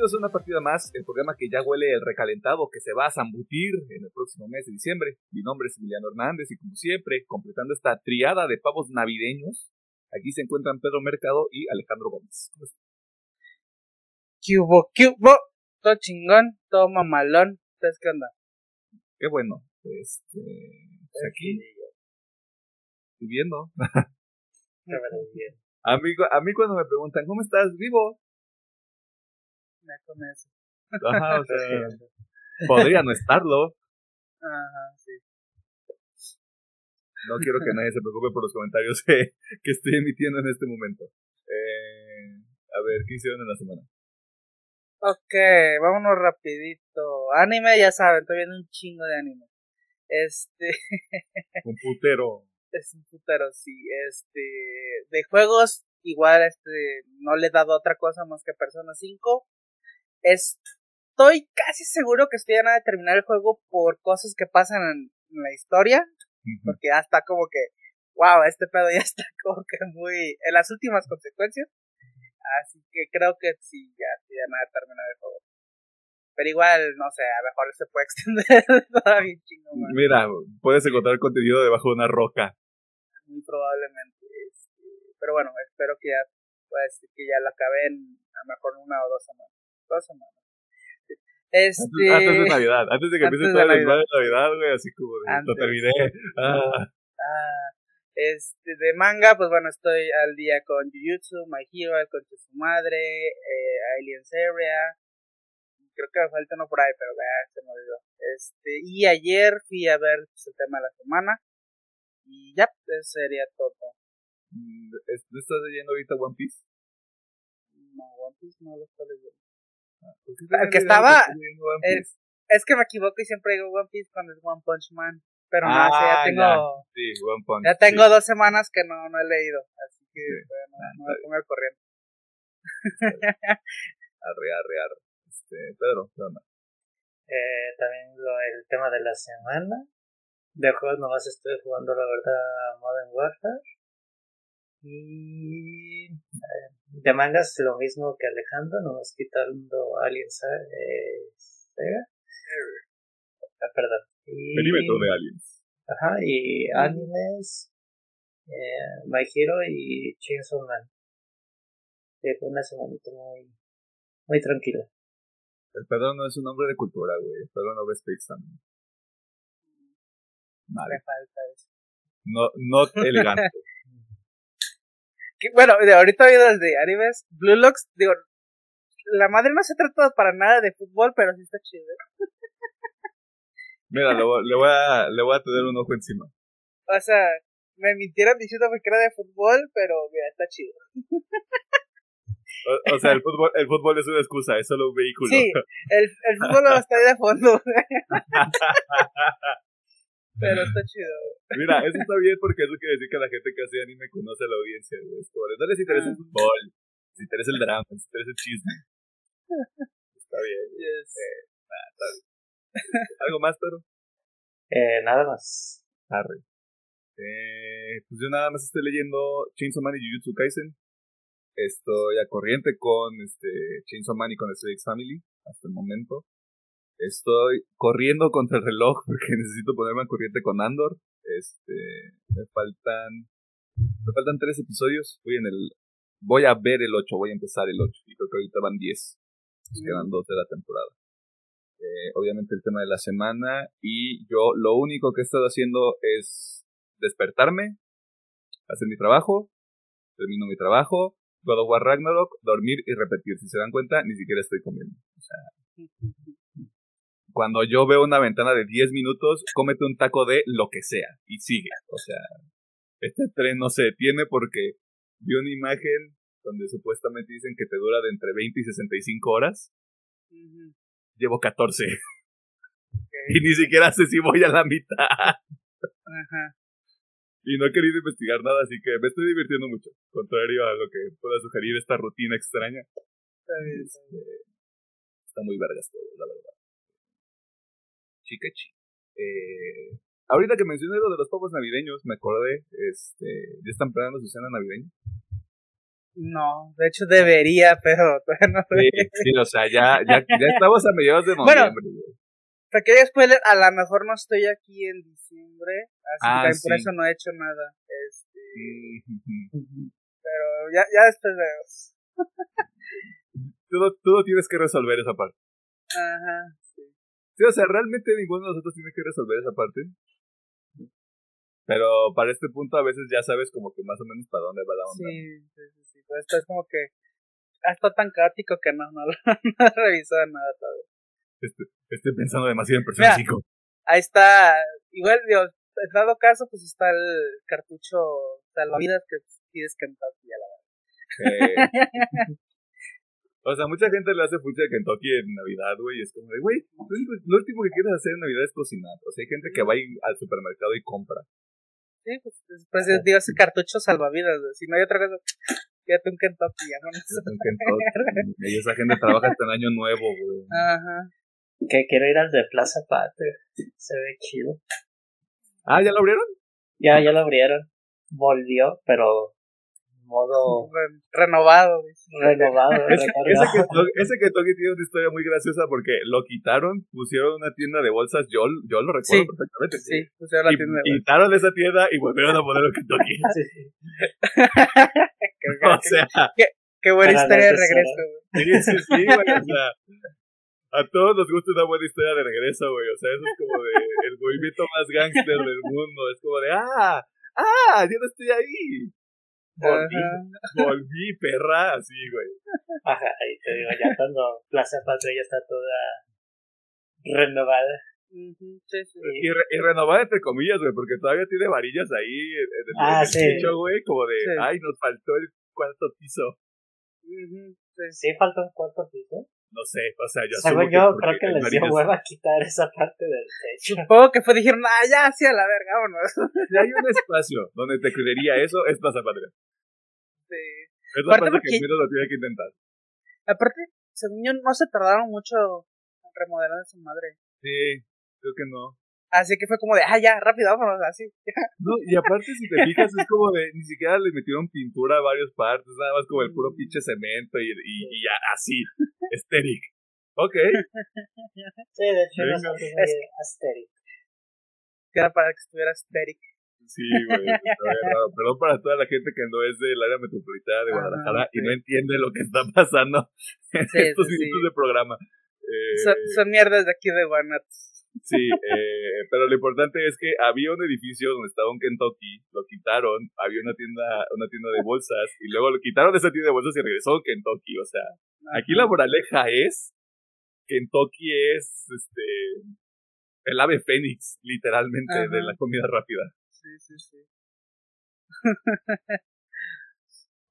Bienvenidos a una partida más, el programa que ya huele el recalentado, que se va a zambutir en el próximo mes de diciembre. Mi nombre es Emiliano Hernández y como siempre, completando esta triada de pavos navideños, aquí se encuentran Pedro Mercado y Alejandro Gómez. ¿Qué hubo? ¿Qué hubo? Todo chingón, todo mamalón. ¿Ustedes qué onda? Qué bueno. Este, pues aquí, viviendo. a, mí, a mí cuando me preguntan, ¿cómo estás? Vivo. Con eso. Ajá, o sea, podría no estarlo. Ajá, sí. No quiero que nadie se preocupe por los comentarios que, que estoy emitiendo en este momento. Eh, a ver, ¿qué hicieron en la semana? Ok, vámonos rapidito. Anime, ya saben, estoy viendo un chingo de anime. Este... un putero. Es un putero, sí. Este... De juegos, igual, este... No le he dado otra cosa más que Persona 5. Estoy casi seguro que estoy a nada de terminar el juego por cosas que pasan en, la historia. Porque ya está como que... Wow, este pedo ya está como que muy... En las últimas consecuencias. Así que creo que sí, ya, ya nada de terminar el juego. Pero igual, no sé, a lo mejor se puede extender todavía chingo más. Mira, puedes encontrar contenido debajo de una roca. Muy probablemente. Este, pero bueno, espero que ya, pues, que ya la acabe en a lo mejor una o dos semanas. Dos semanas. Este... Antes, de Navidad, antes de que empiece toda la Navidad, Navidad, güey, así como de, lo terminé. Ah. ah. Este, de manga, pues bueno, estoy al día con Jujutsu, My Hero, el de su madre, eh, Alien Area. Creo que me falta uno por ahí, pero ya se me olvidó. Este, y ayer fui a ver pues, el tema de la semana. Y ya, eso sería todo. Mm, ¿No estás leyendo ahorita One Piece? No, One Piece no lo estoy leyendo. El que estaba. Es, es que me equivoco y siempre digo One Piece cuando es One Punch Man. Pero no, ya ah, tengo. Sí, One Punch, ya tengo dos semanas que no, no he leído. Así que no, ah, no me pongo al corriente. arre, arre, arre. Este, Pedro, ¿qué onda? Eh, también lo, el tema de la semana. De juegos nomás estoy jugando, la verdad, Modern Warfare. Y eh, de mangas lo mismo que Alejandro, nomás quitando Alien eh, Sega. Ah, perdón. Y, Perímetro de aliens. Ajá, y animes, eh, My Hero y Chainsaw Man. fue una semanita muy, muy tranquila. El Pedro no es un hombre de cultura, güey. El Pedro no ve Space también. Vale. Me falta eso. No, no elegante. Bueno, ahorita viendo de animes, Blue Locks, digo, la madre no se trata para nada de fútbol, pero sí está chido. ¿eh? Mira, le voy, le, voy a, le voy a tener un ojo encima. O sea, me mintieron diciendo que era de fútbol, pero mira, está chido. O, sea, el fútbol, el fútbol es una excusa, es solo un vehículo. Sí, el, el fútbol estar ahí de fondo. pero está chido. Mira, eso está bien porque eso quiere decir que la gente que hace anime conoce a la audiencia. No les interesa el ah. fútbol, les interesa el drama, les interesa el chisme. Está bien. Yes. Eh, está bien. ¿Algo más, pero Eh, nada más. Arre. Eh, pues yo nada más estoy leyendo Chainsaw Man y Jujutsu Kaisen. Estoy a corriente con este Chainsaw Man y con Stray Family hasta el momento. Estoy corriendo contra el reloj porque necesito ponerme a corriente con Andor. Este, me faltan me faltan tres episodios. Voy en el voy a ver el 8, voy a empezar el 8 y creo que ahorita van 10. quedan dos de la temporada. Eh, obviamente el tema de la semana y yo lo único que he estado haciendo es despertarme, hacer mi trabajo, termino mi trabajo, God of War Ragnarok, dormir y repetir. Si se dan cuenta, ni siquiera estoy comiendo. O sea, cuando yo veo una ventana de 10 minutos, cómete un taco de lo que sea y sigue. O sea, este tren no se detiene porque vi una imagen donde supuestamente dicen que te dura de entre 20 y 65 horas llevo 14. Y ni siquiera sé si voy a la mitad. Ajá. Y no he querido investigar nada, así que me estoy divirtiendo mucho. Contrario a lo que pueda sugerir esta rutina extraña. Está bien, está, este, está muy vergas todo, la verdad. Chiquechi. Eh, ahorita que mencioné lo de los pavos navideños, me acordé, este, ¿ya están planeando su cena navideña? No, de hecho debería, pero todavía no. Sí, sí, o sea, ya, ya, ya estamos a mediados de noviembre. Bueno, pequeño spoiler, a lo mejor no estoy aquí en diciembre, así ah, que por eso no he hecho nada. Este, pero ya, ya después vemos. tú, tú tienes que resolver esa parte. Ajá, sí. Sí, o sea, realmente ninguno de nosotros tiene que resolver esa parte. Pero para este punto a veces ya sabes como que más o menos para dónde va la onda. Sí, sí, sí. Pues esto es como que está tan caótico que no, no, no he revisado nada todavía. Este, estoy pensando demasiado en Persona 5. Ahí está, igual, digo, en dado caso, pues está el cartucho salvavidas que tienes Kentucky a la verdad. o sea, mucha gente le hace fucha de Kentucky en Navidad, güey, y es como de, güey, lo, último que quieres hacer en Navidad es cocinar. O sea, hay gente que va al supermercado y compra. Sí, pues, pues digo, ese cartucho salvavidas, Si no hay otra cosa, quédate un Kentucky, ya un Kentucky. y esa gente trabaja hasta el año nuevo, güey. Ajá. Que quiero ir al de Plaza Patria. Se ve chido. Ah, ¿ya lo abrieron? Ya, ya lo abrieron. Volvió, pero modo renovado. Renovado. ese, ese, que Toki tiene una historia muy graciosa porque lo quitaron, pusieron una tienda de bolsas, yo, yo lo recuerdo perfectamente. Sí, pusieron la tienda de bolsas. Quitaron esa tienda y volvieron a poner lo que Toki. o sea, qué, qué buena historia de regreso. Sí, sí, sí, o sea, a todos nos gusta una buena historia de regreso, güey. O sea, eso es como de el movimiento más gángster del mundo. Es como de, ah, ah, yo no estoy ahí. Volví, volví, perra, así, güey. Ajá, ahí te digo, ya cuando Plaza Patria ya está toda renovada. sí, sí. Y, y, renovada entre comillas, güey, porque todavía tiene varillas ahí en, el, ah, techo, güey, como de, ay, nos faltó el cuarto piso. sí, faltó el cuarto piso. No sé, o sea, yo Según yo, creo que les dio hueva quitar esa parte del techo. Supongo que fue, dijeron, ah, ya, sí, a la verga, vámonos. Si hay un espacio donde te creería eso, es Plaza Patria. Es la parte que menos lo tiene que intentar. Aparte, según yo, no se tardaron mucho en remodelar a su madre. Sí, creo que no. Así que fue como de, ah, ya, rápido, vámonos, así. No, y aparte, si te fijas, es como de, ni siquiera le metieron pintura a varias partes, nada más como el puro pinche cemento y, y, ya, así, estéric. Ok. Sí, de hecho, es estéric. Era para que estuviera estéric. Sí, güey, Perdón para toda la gente que no es del área metropolitana de Guadalajara y no entiende lo que está pasando en estos minutos de programa. son, eh, son, mierdas de aquí de Guanatos. Sí, eh, pero lo importante es que había un edificio donde estaba un Kentucky, lo quitaron, había una tienda, una tienda de bolsas, y luego lo quitaron de esa tienda de bolsas y regresó a Kentucky. O sea, aquí la moraleja es Kentucky es este el ave fénix, literalmente, de la comida rápida. Sí, sí, sí.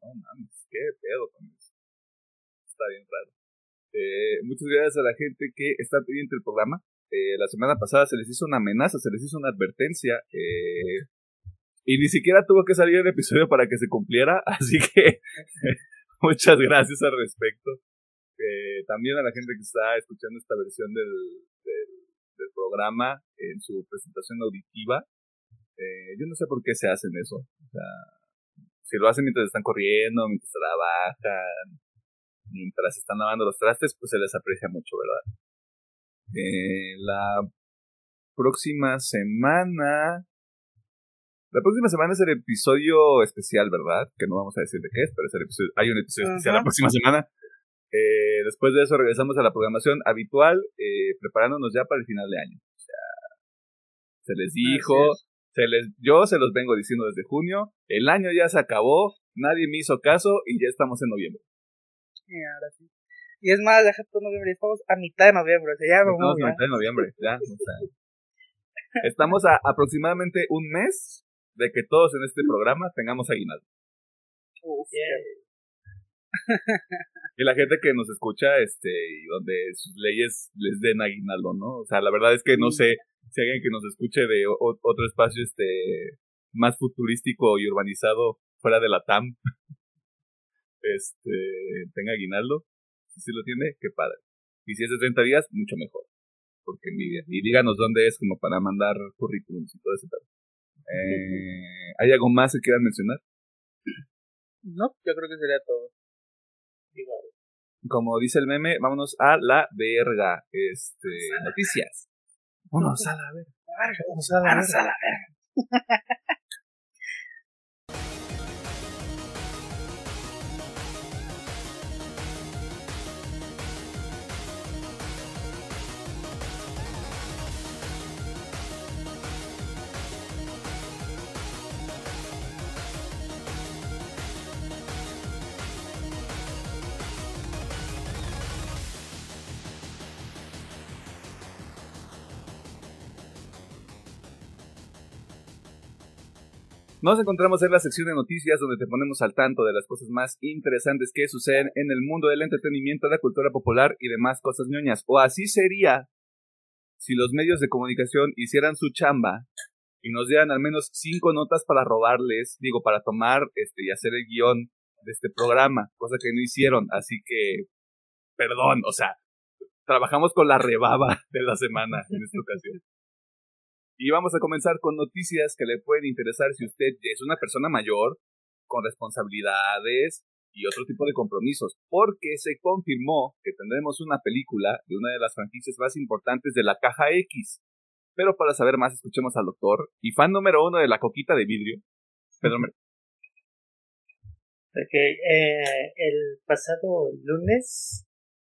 no mames, qué pedo con eso. Está bien raro. Eh, muchas gracias a la gente que está pidiendo el programa. Eh, la semana pasada se les hizo una amenaza, se les hizo una advertencia. Eh, y ni siquiera tuvo que salir el episodio para que se cumpliera. Así que muchas gracias al respecto. Eh, también a la gente que está escuchando esta versión del, del programa en su presentación auditiva. Eh, yo no sé por qué se hacen eso. O sea, si lo hacen mientras están corriendo, mientras trabajan, mientras están lavando los trastes, pues se les aprecia mucho, ¿verdad? Eh, la próxima semana. La próxima semana es el episodio especial, ¿verdad? Que no vamos a decir de qué es, pero es el episodio, hay un episodio especial la próxima semana. Eh, después de eso regresamos a la programación habitual, eh, preparándonos ya para el final de año. O sea, se les dijo, se les, yo se los vengo diciendo desde junio, el año ya se acabó, nadie me hizo caso y ya estamos en noviembre. Y ahora sí. Y es más, deja todo noviembre, estamos a mitad de noviembre, o sea, ya vamos. Estamos a mitad de noviembre, ya. O sea, estamos a aproximadamente un mes de que todos en este programa tengamos aguinaldo. y la gente que nos escucha, este, y donde sus leyes les den aguinaldo, ¿no? O sea, la verdad es que no sé si alguien que nos escuche de otro espacio este más futurístico y urbanizado fuera de la TAM este tenga aguinaldo si lo tiene qué padre y si es de 30 días mucho mejor porque envidia y díganos dónde es como para mandar currículums y todo ese tal eh, ¿hay algo más que quieran mencionar? No, yo creo que sería todo. Igual. Como dice el meme, vámonos a la verga. Este, noticias. Vámonos a la verga. Vámonos a la verga. Nos encontramos en la sección de noticias donde te ponemos al tanto de las cosas más interesantes que suceden en el mundo del entretenimiento, la cultura popular y demás cosas ñoñas. O así sería si los medios de comunicación hicieran su chamba y nos dieran al menos cinco notas para robarles, digo, para tomar este, y hacer el guion de este programa, cosa que no hicieron. Así que, perdón, o sea, trabajamos con la rebaba de la semana en esta ocasión. Y vamos a comenzar con noticias que le pueden interesar si usted es una persona mayor, con responsabilidades y otro tipo de compromisos, porque se confirmó que tendremos una película de una de las franquicias más importantes de la caja X. Pero para saber más, escuchemos al doctor y fan número uno de la coquita de vidrio, Pedro Mer- Ok, eh, el pasado lunes,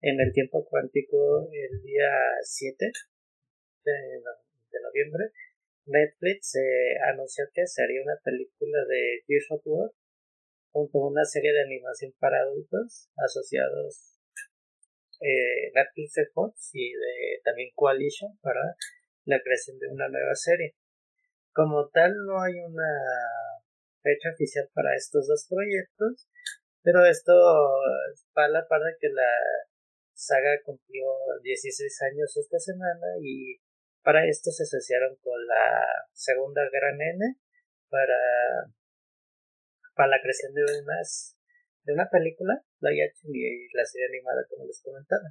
en el tiempo cuántico, el día 7 de, de noviembre, Netflix eh, anunció que sería una película de Gears of War junto a una serie de animación para adultos asociados eh, Netflix de Fox y de también Coalition para la creación de una nueva serie. Como tal, no hay una fecha oficial para estos dos proyectos, pero esto va a la par de que la saga cumplió 16 años esta semana y para esto se asociaron con la segunda gran N para, para la creación de unas de una película, live action y la serie animada como les comentaba.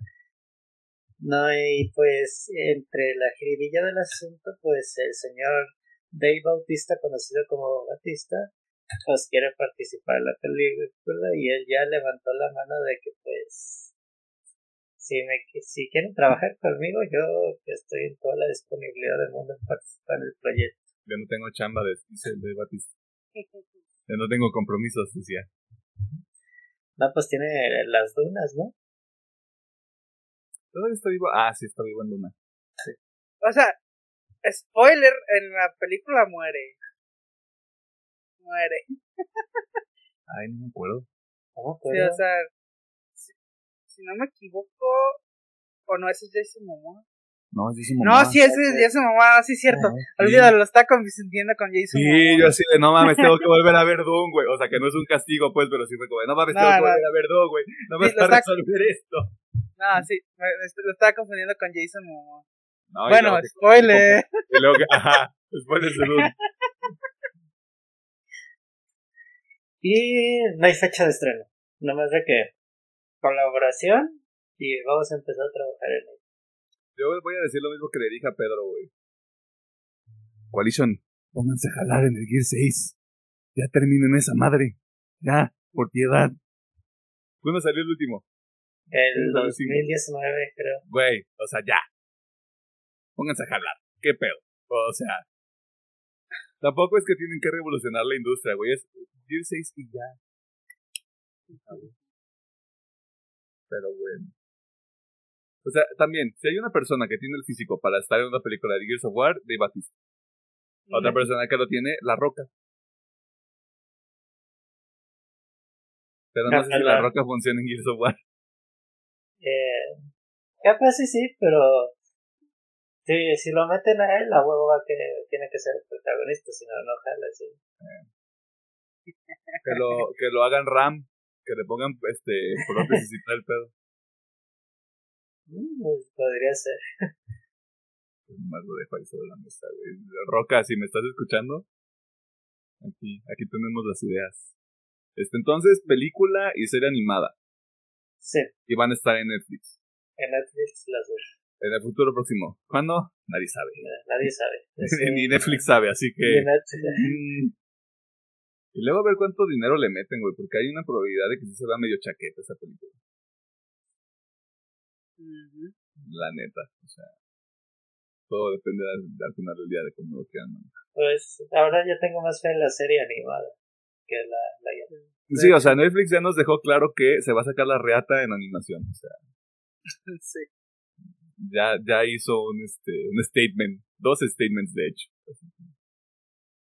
No, y pues entre la jiribilla del asunto, pues el señor Dave Bautista, conocido como Batista, pues quiere participar en la película y él ya levantó la mano de que pues si me si quieren trabajar conmigo yo estoy en toda la disponibilidad del mundo en participar en el proyecto. Yo no tengo chamba, de, dice el de Batista. Yo no tengo compromisos, decía. No, pues tiene las dunas, ¿no? ¿Todavía está vivo? Ah, sí, está vivo en Luna. O sea, spoiler, en la película muere. Muere. Ay, no me acuerdo. ¿Cómo Sí, o sea, si no me equivoco, o no, ese es Jason Momoa. No, es su No, mamá. sí, ese es Jason Momoa, sí es cierto. Sí. Olvídalo, lo está confundiendo con Jason Sí, Momoa. yo así de, no mames, tengo que volver a ver Doom, güey. O sea, que no es un castigo, pues, pero sí fue como, no mames, No, tengo que no. volver a ver Doom, güey. No me Sí, está- resolver esto. No, sí, me- me- lo estaba confundiendo con Jason Momoa. No, bueno, luego spoiler. Y luego que, ajá, spoilers de Doom. Y no hay fecha de estreno. Nomás de que colaboración y vamos a empezar a trabajar en ello. Yo voy a decir lo mismo que le dije a Pedro, güey. Coalition, pónganse a jalar en el Gear 6. Ya terminen esa madre. Ya, por piedad. ¿Cuándo salió el último? El Vamos a ver si- 2019 creo. Güey, o sea, ya. Pónganse a jalar. ¿Qué pedo? O sea. Tampoco es que tienen que revolucionar la industria, güey. Es Gear 6 y ya. Pero bueno. O sea, también, si hay una persona que tiene el físico para estar en una película de Gears of War, de Batista. Otra persona que lo tiene, La Roca. Pero no sé si La. Roca funciona en Gears of War. Eh, capaz sí, sí, pero si, si lo meten a él, la huevo va que tiene que ser el protagonista, si no, no jala, sí. Que lo, que lo hagan RAM. Que le pongan este prótesis y tal pedo. Mm, pues, podría ser. Más lo dejo ahí sobre la mesa, güey. Roca, si me estás escuchando, aquí, aquí tenemos las ideas. Este, entonces, película y serie animada. Sí, Y van a estar en Netflix. en Netflix las dos. En el futuro próximo. ¿Cuándo? Nadie sabe. Nadie sabe. Ni Netflix sabe, así Ni que. Netflix. Y luego a ver cuánto dinero le meten, güey, porque hay una probabilidad de que sí se vea medio chaqueta esa película. La neta, o sea, todo depende al, final del día de cómo lo quieran Pues ahora yo tengo más fe en la serie animada que la, la Sí, o sea, Netflix ya nos dejó claro que se va a sacar la reata en animación, o sea. sí. Ya, ya hizo un, este, un statement, dos statements de hecho.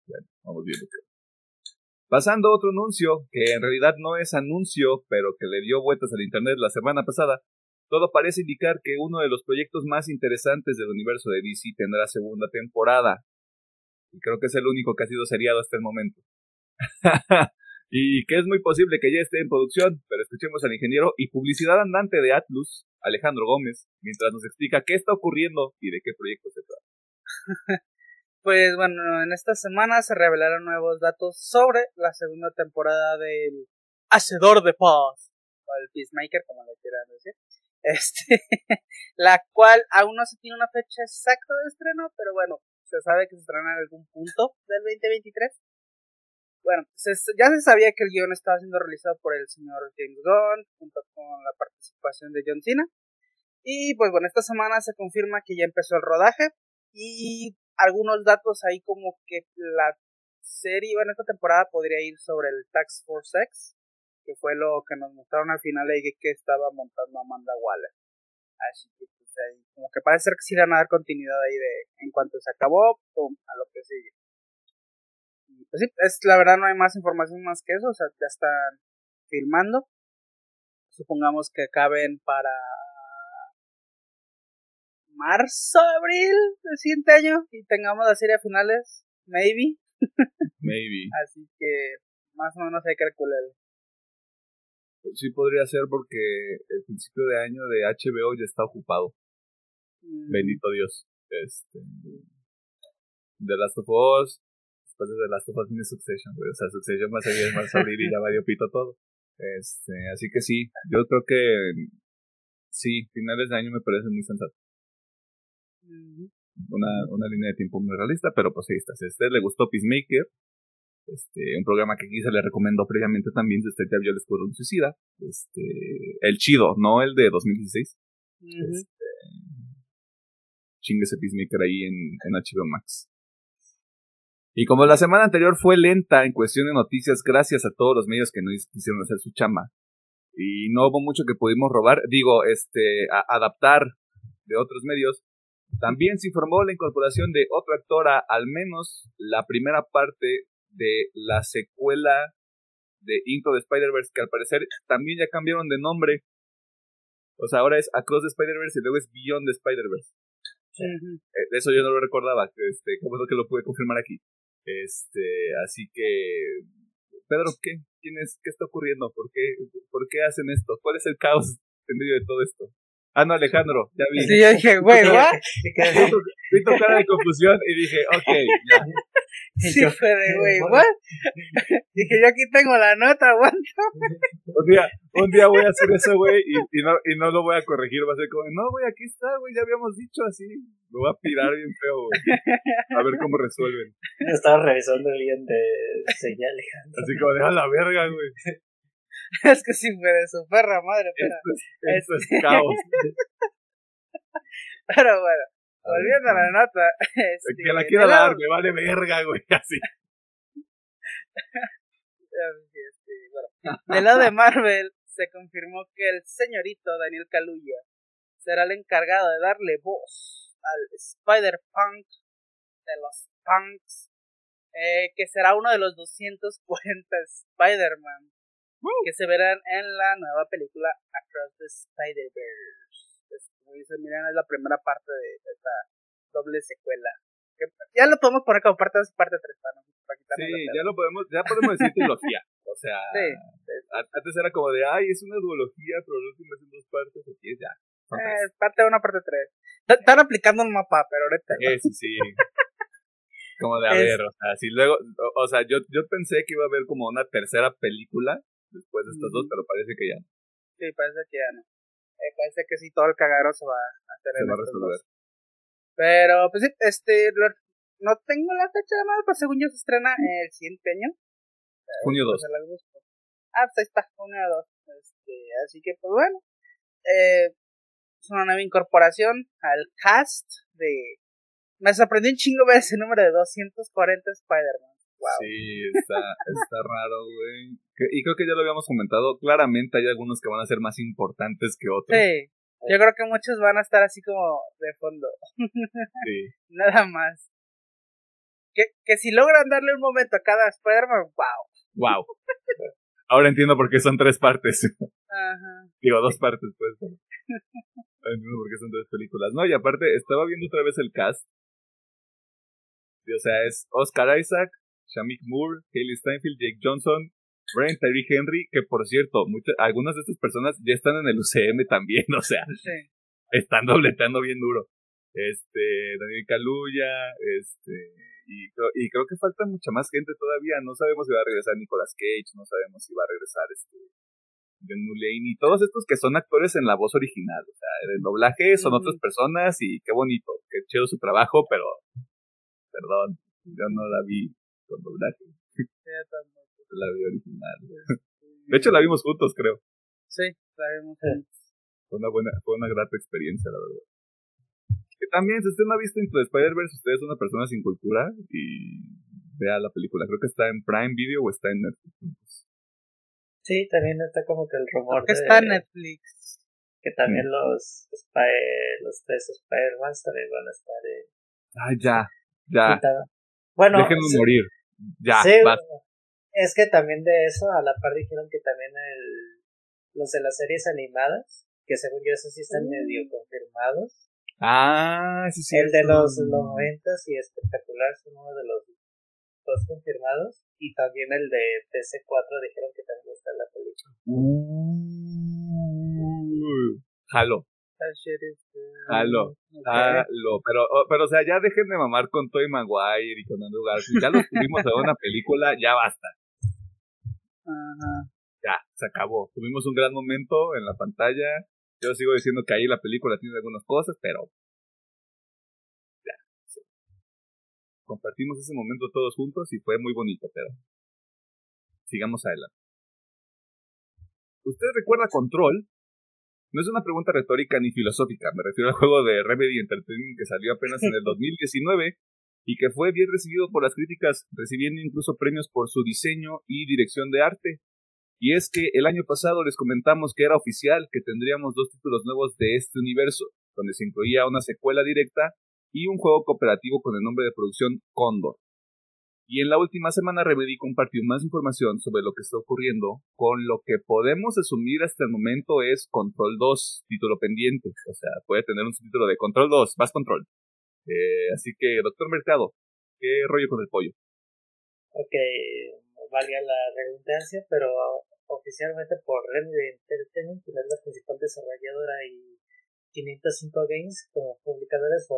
Bueno, vamos viendo qué. Pasando a otro anuncio, que en realidad no es anuncio, pero que le dio vueltas al internet la semana pasada, todo parece indicar que uno de los proyectos más interesantes del universo de DC tendrá segunda temporada. Y creo que es el único que ha sido seriado hasta el momento. y que es muy posible que ya esté en producción, pero escuchemos al ingeniero y publicidad andante de Atlus, Alejandro Gómez, mientras nos explica qué está ocurriendo y de qué proyecto se trata. pues bueno, en esta semana se revelaron nuevos datos sobre la segunda temporada del Hacedor de Paz, o el Peacemaker, como le quieran decir. Este, la cual aún no se tiene una fecha exacta de estreno, pero bueno, se sabe que se estrena en algún punto del 2023. Bueno, ya se sabía que el guion estaba siendo realizado por el señor James Gunn, junto con la participación de John Cena. Y pues bueno, esta semana se confirma que ya empezó el rodaje y algunos datos ahí como que la serie, bueno, esta temporada podría ir sobre el Tax Force X, que fue lo que nos mostraron al final de que estaba montando Amanda Waller. Así que pues ahí, como que parece ser que sí van a dar continuidad ahí de en cuanto se acabó, pum, a lo que sigue. Y pues sí, es la verdad no hay más información más que eso, o sea, ya están filmando. Supongamos que acaben para marzo, abril del siguiente año y tengamos la serie a finales, maybe. maybe. Así que más o menos hay que calcular sí podría ser porque el principio de año de HBO ya está ocupado. Mm. Bendito Dios. Este. The Last of Us. Después de The Last of Us viene Succession, O sea, Succession va a seguir más abril y ya va pito todo. Este, así que sí, yo creo que sí, finales de año me parece muy sensato. Una, una línea de tiempo muy realista, pero pues ahí está. Si a usted le gustó Peacemaker, este, un programa que quizá le recomendó previamente también, si usted ya vio el Escuadrón Suicida, este, el chido, no el de 2016. Uh -huh. este, ese Peacemaker ahí en, en HBO Max. Y como la semana anterior fue lenta en cuestión de noticias, gracias a todos los medios que no quisieron hacer su chamba, y no hubo mucho que pudimos robar, digo, este, adaptar de otros medios, también se informó la incorporación de otra actora, al menos la primera parte de la secuela de Into the Spider-Verse, que al parecer también ya cambiaron de nombre. O sea, ahora es Across the Spider-Verse y luego es Beyond the Spider-Verse. Eh, eso yo no lo recordaba, este, como es que lo pude confirmar aquí. Este, así que, Pedro, ¿qué? ¿Quién es? ¿Qué está ocurriendo? ¿Por qué, ¿Por qué hacen esto? ¿Cuál es el caos en medio de todo esto? Ah, no, Alejandro, ya vi. Sí, yo dije, güey, ¿what? Vi tu cara de confusión y dije, ok, ya. Sí, fue de, güey, ¿what? Dije, yo aquí tengo la nota, aguanta. Un día, un día voy a hacer eso, güey, y, y, no, y no lo voy a corregir. Va a ser como, no, güey, aquí está, güey, ya habíamos dicho así. Lo voy a pirar bien feo, güey. A ver cómo resuelven. Estaba revisando el guion de señal, Así como, deja la verga, güey. es que sí fue de su perra madre, pero. Esto es, es caos. pero bueno, volviendo a la nota. Este, que la quiero dar, me vale verga, güey, así. este, bueno, del lado de Marvel, se confirmó que el señorito Daniel Kaluuya será el encargado de darle voz al Spider-Punk de los Punks, eh, que será uno de los 240 Spider-Man que se verán en la nueva película Across the Spider-Verse. Pues, como dicen, miren, es la primera parte de, esta doble secuela. Que ya lo podemos poner como parte 2 y parte 3 para, Sí, ya lo podemos, ya podemos decir trilogía. O sea, sí, antes era como de, ay, es una duología, pero el último es en dos partes, aquí es ya. Eh, parte 1, parte 3. Están aplicando un mapa, pero ahorita. Sí, sí, sí. como de, a ver, o sea, si luego, o, o, sea, yo, yo pensé que iba a haber como una tercera película después de estas dos, pero parece que ya no. Sí, parece que ya no. Eh, parece que sí, todo el cagadero se va a hacer se va a resolver. Pero, pues sí, este, no tengo la fecha de nada, pero según yo se estrena el siguiente año. Junio 2. Ah, pues ahí está, junio 2. Este, así que, pues bueno. Eh, es una nueva incorporación al cast de... Me sorprendió un chingo ver ese número de 240 Spider-Man. Wow. Sí, está, está raro, güey. Y creo que ya lo habíamos comentado. Claramente hay algunos que van a ser más importantes que otros. Sí. Yo creo que muchos van a estar así como de fondo. Sí. Nada más. Que, que si logran darle un momento a cada Spider-Man, wow. Wow. Ahora entiendo por qué son tres partes. Ajá. Digo, dos partes, pues. entiendo por qué son tres películas. No, y aparte, estaba viendo otra vez el cast. o sea, es Oscar Isaac, Shamik Moore, Haley Steinfeld, Jake Johnson, Brian Tyree Henry, que por cierto, muchas, algunas de estas personas ya están en el UCM también, o sea, están dobleteando bien duro. Este, Daniel Kaluuya, este, y, y, creo que falta mucha más gente todavía. No sabemos si va a regresar Nicolas Cage, no sabemos si va a regresar este Ben Mulaney, todos estos que son actores en la voz original. O sea, en el doblaje son otras personas y qué bonito, qué chido su trabajo, pero perdón, yo no la vi con doblaje. la vi original. De hecho, la vimos juntos, creo. Sí, la vimos juntos. Fue una buena, fue una grata experiencia, la verdad. Que también, si usted no ha visto Into Spider-Verse, usted es una persona sin cultura y vea la película. Creo que está en Prime Video o está en Netflix. Sí, también está como que el rumor que está en Netflix. Que también los los tres Spider-Man también van a estar en... Ah, ya, ya. Bueno, Déjenme morir. Ya, sí, es que también de eso, a la par dijeron que también el, los de las series animadas, que según yo esos sí están medio mm. confirmados. Ah, sí, sí. El de los noventas y espectacular son uno de los dos confirmados. Y también el de PC4 dijeron que también está en la película. Uh, jalo. Jalo, jalo, pero, pero o sea, ya dejen de mamar con Toy Maguire y con Andrew Garfield, ya los tuvimos en una película, ya basta. Ya, se acabó. Tuvimos un gran momento en la pantalla. Yo sigo diciendo que ahí la película tiene algunas cosas, pero. Ya. Compartimos ese momento todos juntos y fue muy bonito, pero. Sigamos adelante. ¿Usted recuerda Control? No es una pregunta retórica ni filosófica, me refiero al juego de Remedy Entertainment que salió apenas en el 2019 y que fue bien recibido por las críticas, recibiendo incluso premios por su diseño y dirección de arte. Y es que el año pasado les comentamos que era oficial que tendríamos dos títulos nuevos de este universo, donde se incluía una secuela directa y un juego cooperativo con el nombre de producción Condor. Y en la última semana Remedy compartió más información sobre lo que está ocurriendo, con lo que podemos asumir hasta el momento es Control 2, título pendiente. O sea, puede tener un título de Control 2, más Control. Eh, así que, doctor Mercado, ¿qué rollo con el pollo? Ok, valga la redundancia, pero oficialmente por Remedy Entertainment, que es la principal desarrolladora y 505 Games como publicadores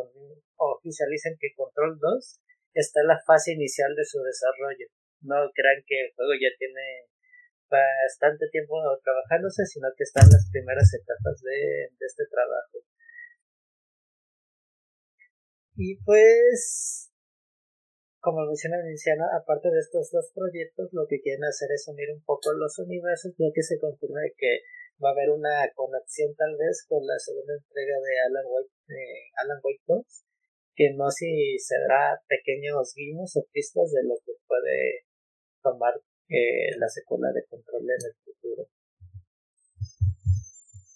oficializan que Control 2 está en la fase inicial de su desarrollo. No crean que el juego ya tiene bastante tiempo trabajándose, sino que está en las primeras etapas de este trabajo. Y pues, como menciona Luciana, aparte de estos dos proyectos, lo que quieren hacer es unir un poco los universos, ya que se confirma que va a haber una conexión tal vez con la segunda entrega de Alan Wake, Alan Wake 2, que no si será pequeños guiños o pistas de lo que puede tomar eh, la secuela de control en el futuro.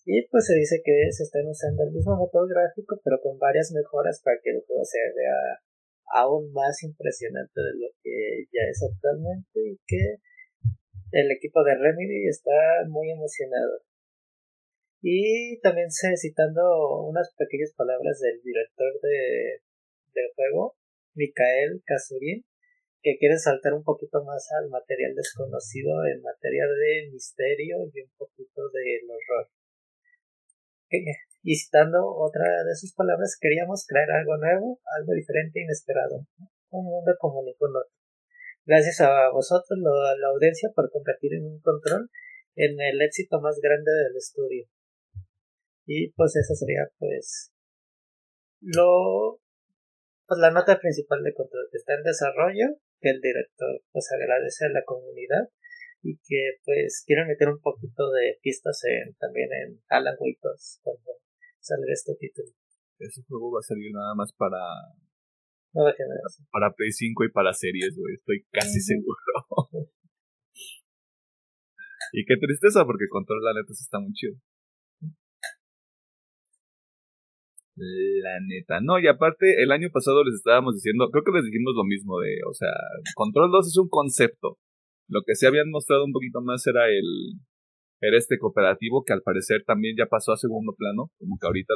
Y pues se dice que se están usando el mismo motor gráfico, pero con varias mejoras para que el juego se vea aún más impresionante de lo que ya es actualmente y que el equipo de Remedy está muy emocionado. Y también se citando unas pequeñas palabras del director de, del juego, Mikael Kazurin, que quiere saltar un poquito más al material desconocido en materia de misterio y un poquito del horror. Y citando otra de sus palabras, queríamos crear algo nuevo, algo diferente e inesperado, un mundo como ningún otro. Gracias a vosotros, la, la audiencia, por convertir en un control en el éxito más grande del estudio. Y pues esa sería pues lo pues la nota principal de control que está en desarrollo que el director pues agradece a la comunidad y que pues quieren meter un poquito de pistas en, también en Alan Wake 2 cuando salga este título. Ese juego va a salir nada más para para Play 5 y para series, güey. Estoy casi seguro. y qué tristeza, porque Control, la neta, está muy chido. La neta. No, y aparte, el año pasado les estábamos diciendo, creo que les dijimos lo mismo de, o sea, Control 2 es un concepto. Lo que se habían mostrado un poquito más era el, era este cooperativo que al parecer también ya pasó a segundo plano, como que ahorita,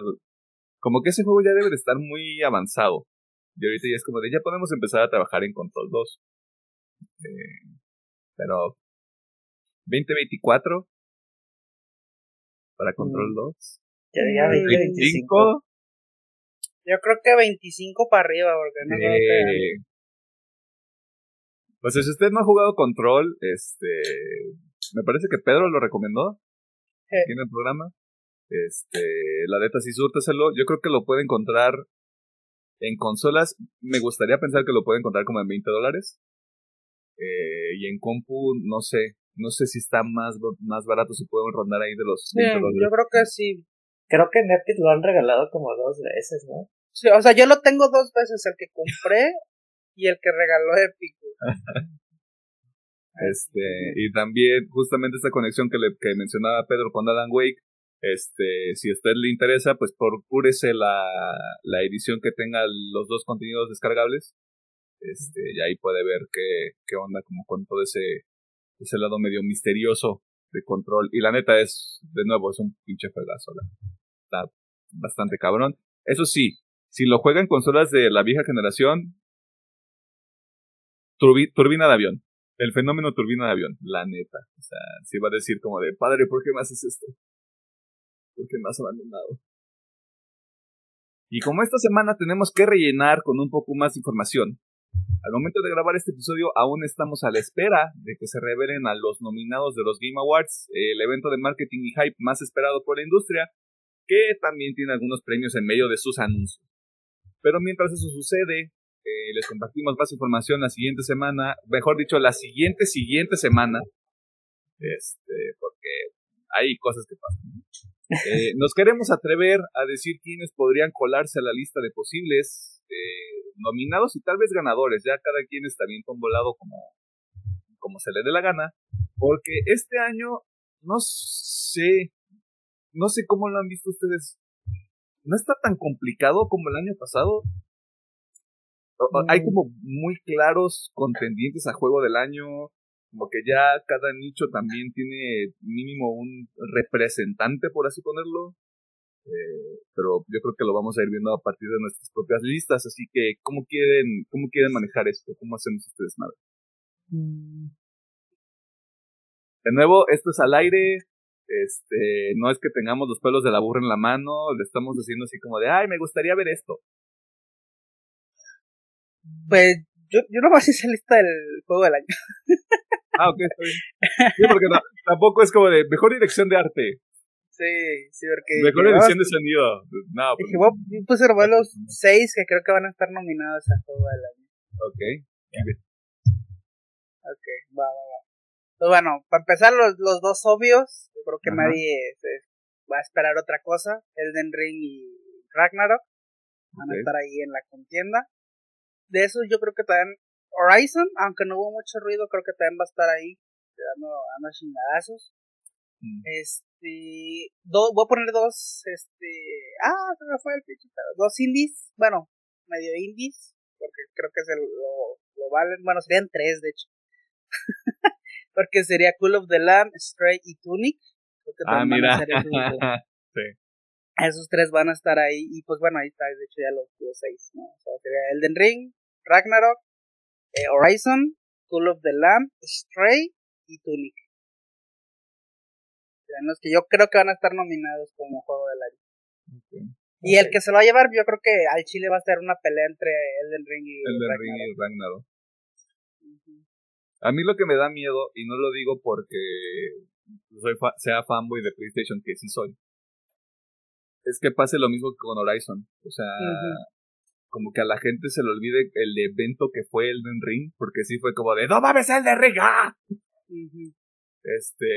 como que ese juego ya debe de estar muy avanzado. Y ahorita ya es como de, ya podemos empezar a trabajar en Control 2. Eh, pero, 2024 para Control 2. Ya, ya 2025. Yo creo que 25 para arriba, porque no creo que... Eh, pues si usted no ha jugado Control, este, me parece que Pedro lo recomendó Sí. aquí en el programa. Este, la neta sí súrteselo. Yo creo que lo puede encontrar en consolas. Me gustaría pensar que lo puede encontrar como en 20 dólares. Eh, y en compu, no sé. No sé si está más, más barato, si pueden rondar ahí de los Sí, 20 dólares. yo creo que sí. Creo que en Epic lo han regalado como dos veces, ¿no? Sí, O sea, yo lo tengo dos veces, el que compré y el que regaló Epic. Este, y también justamente esta conexión que, le, que mencionaba Pedro con Alan Wake, este, si a usted le interesa, pues procúrese la, la edición que tenga los dos contenidos descargables. Este, y ahí puede ver qué, qué onda como con todo ese, ese lado medio misterioso de control. Y la neta es, de nuevo, es un pinche la- Está bastante cabrón. Eso sí, si lo juegan consolas de la vieja generación, turbi- turbina de avión. El fenómeno turbina de avión, la neta. O sea, si va a decir como de, padre, ¿por qué me haces esto? ¿Por qué me has abandonado? Y como esta semana tenemos que rellenar con un poco más de información, al momento de grabar este episodio aún estamos a la espera de que se revelen a los nominados de los Game Awards, el evento de marketing y hype más esperado por la industria, que también tiene algunos premios en medio de sus anuncios. Pero mientras eso sucede, eh, les compartimos más información la siguiente semana, mejor dicho, la siguiente, siguiente semana, este, porque hay cosas que pasan. Eh, nos queremos atrever a decir quiénes podrían colarse a la lista de posibles eh, nominados y tal vez ganadores, ya cada quien está bien convolado como, como se le dé la gana, porque este año, no sé, no sé cómo lo han visto ustedes, no está tan complicado como el año pasado, Hay Mm. como muy claros contendientes a juego del año, como que ya cada nicho también tiene mínimo un representante, por así ponerlo. Eh, pero yo creo que lo vamos a ir viendo a partir de nuestras propias listas, así que ¿cómo quieren, cómo quieren manejar esto? ¿Cómo hacemos este desmadre? De nuevo, esto es al aire. Este, no es que tengamos los pelos de la burra en la mano, le estamos diciendo así como de, ay, me gustaría ver esto. Pues yo, yo nomás hice lista del juego del año. Ah, ok, está bien. Sí, porque no- tampoco es como de mejor dirección de arte, Sí, sí, porque. mejor edición de sonido. No, pues, Dije, yo puse los seis que creo que van a estar nominados a juego del año. ok. Ok, va, va, va. Pues bueno, para empezar, los, los dos obvios, yo creo que Ajá. nadie se- va a esperar otra cosa. Elden Ring y Ragnarok van a estar ahí en la contienda. De esos yo creo que también Horizon, aunque no hubo mucho ruido, creo que también va a estar ahí dando, dando chingadazos. Mm. Este, do- voy a poner dos, este, ah, se me fue el pichito, dos indies, bueno, medio indies, porque creo que es el, lo, lo valen, bueno, serían tres de hecho. porque sería Cool of the Lamb, Stray y Tunic. Creo que Ah, mira. a ser esos, esos tres van a estar ahí, y pues bueno, ahí está, de hecho ya los, los seis, ¿no? O sea, sería Elden Ring, Ragnarok, eh, Horizon, Cool of the Lamb, Stray y Tunic. Serán los que yo creo que van a estar nominados como juego del año. Ok. Y el que se lo va a llevar, yo creo que al Chile va a ser una pelea entre Elden Ring y El de Ragnarok. Ring y Ragnarok. A mí lo que me da miedo, y no lo digo porque soy fa- sea fanboy de PlayStation, que sí soy, es que pase lo mismo que con Horizon. O sea, como que a la gente se le olvide el evento que fue el Den Ring, porque sí fue como de, no mames, el de Ring, ¡ah! Este,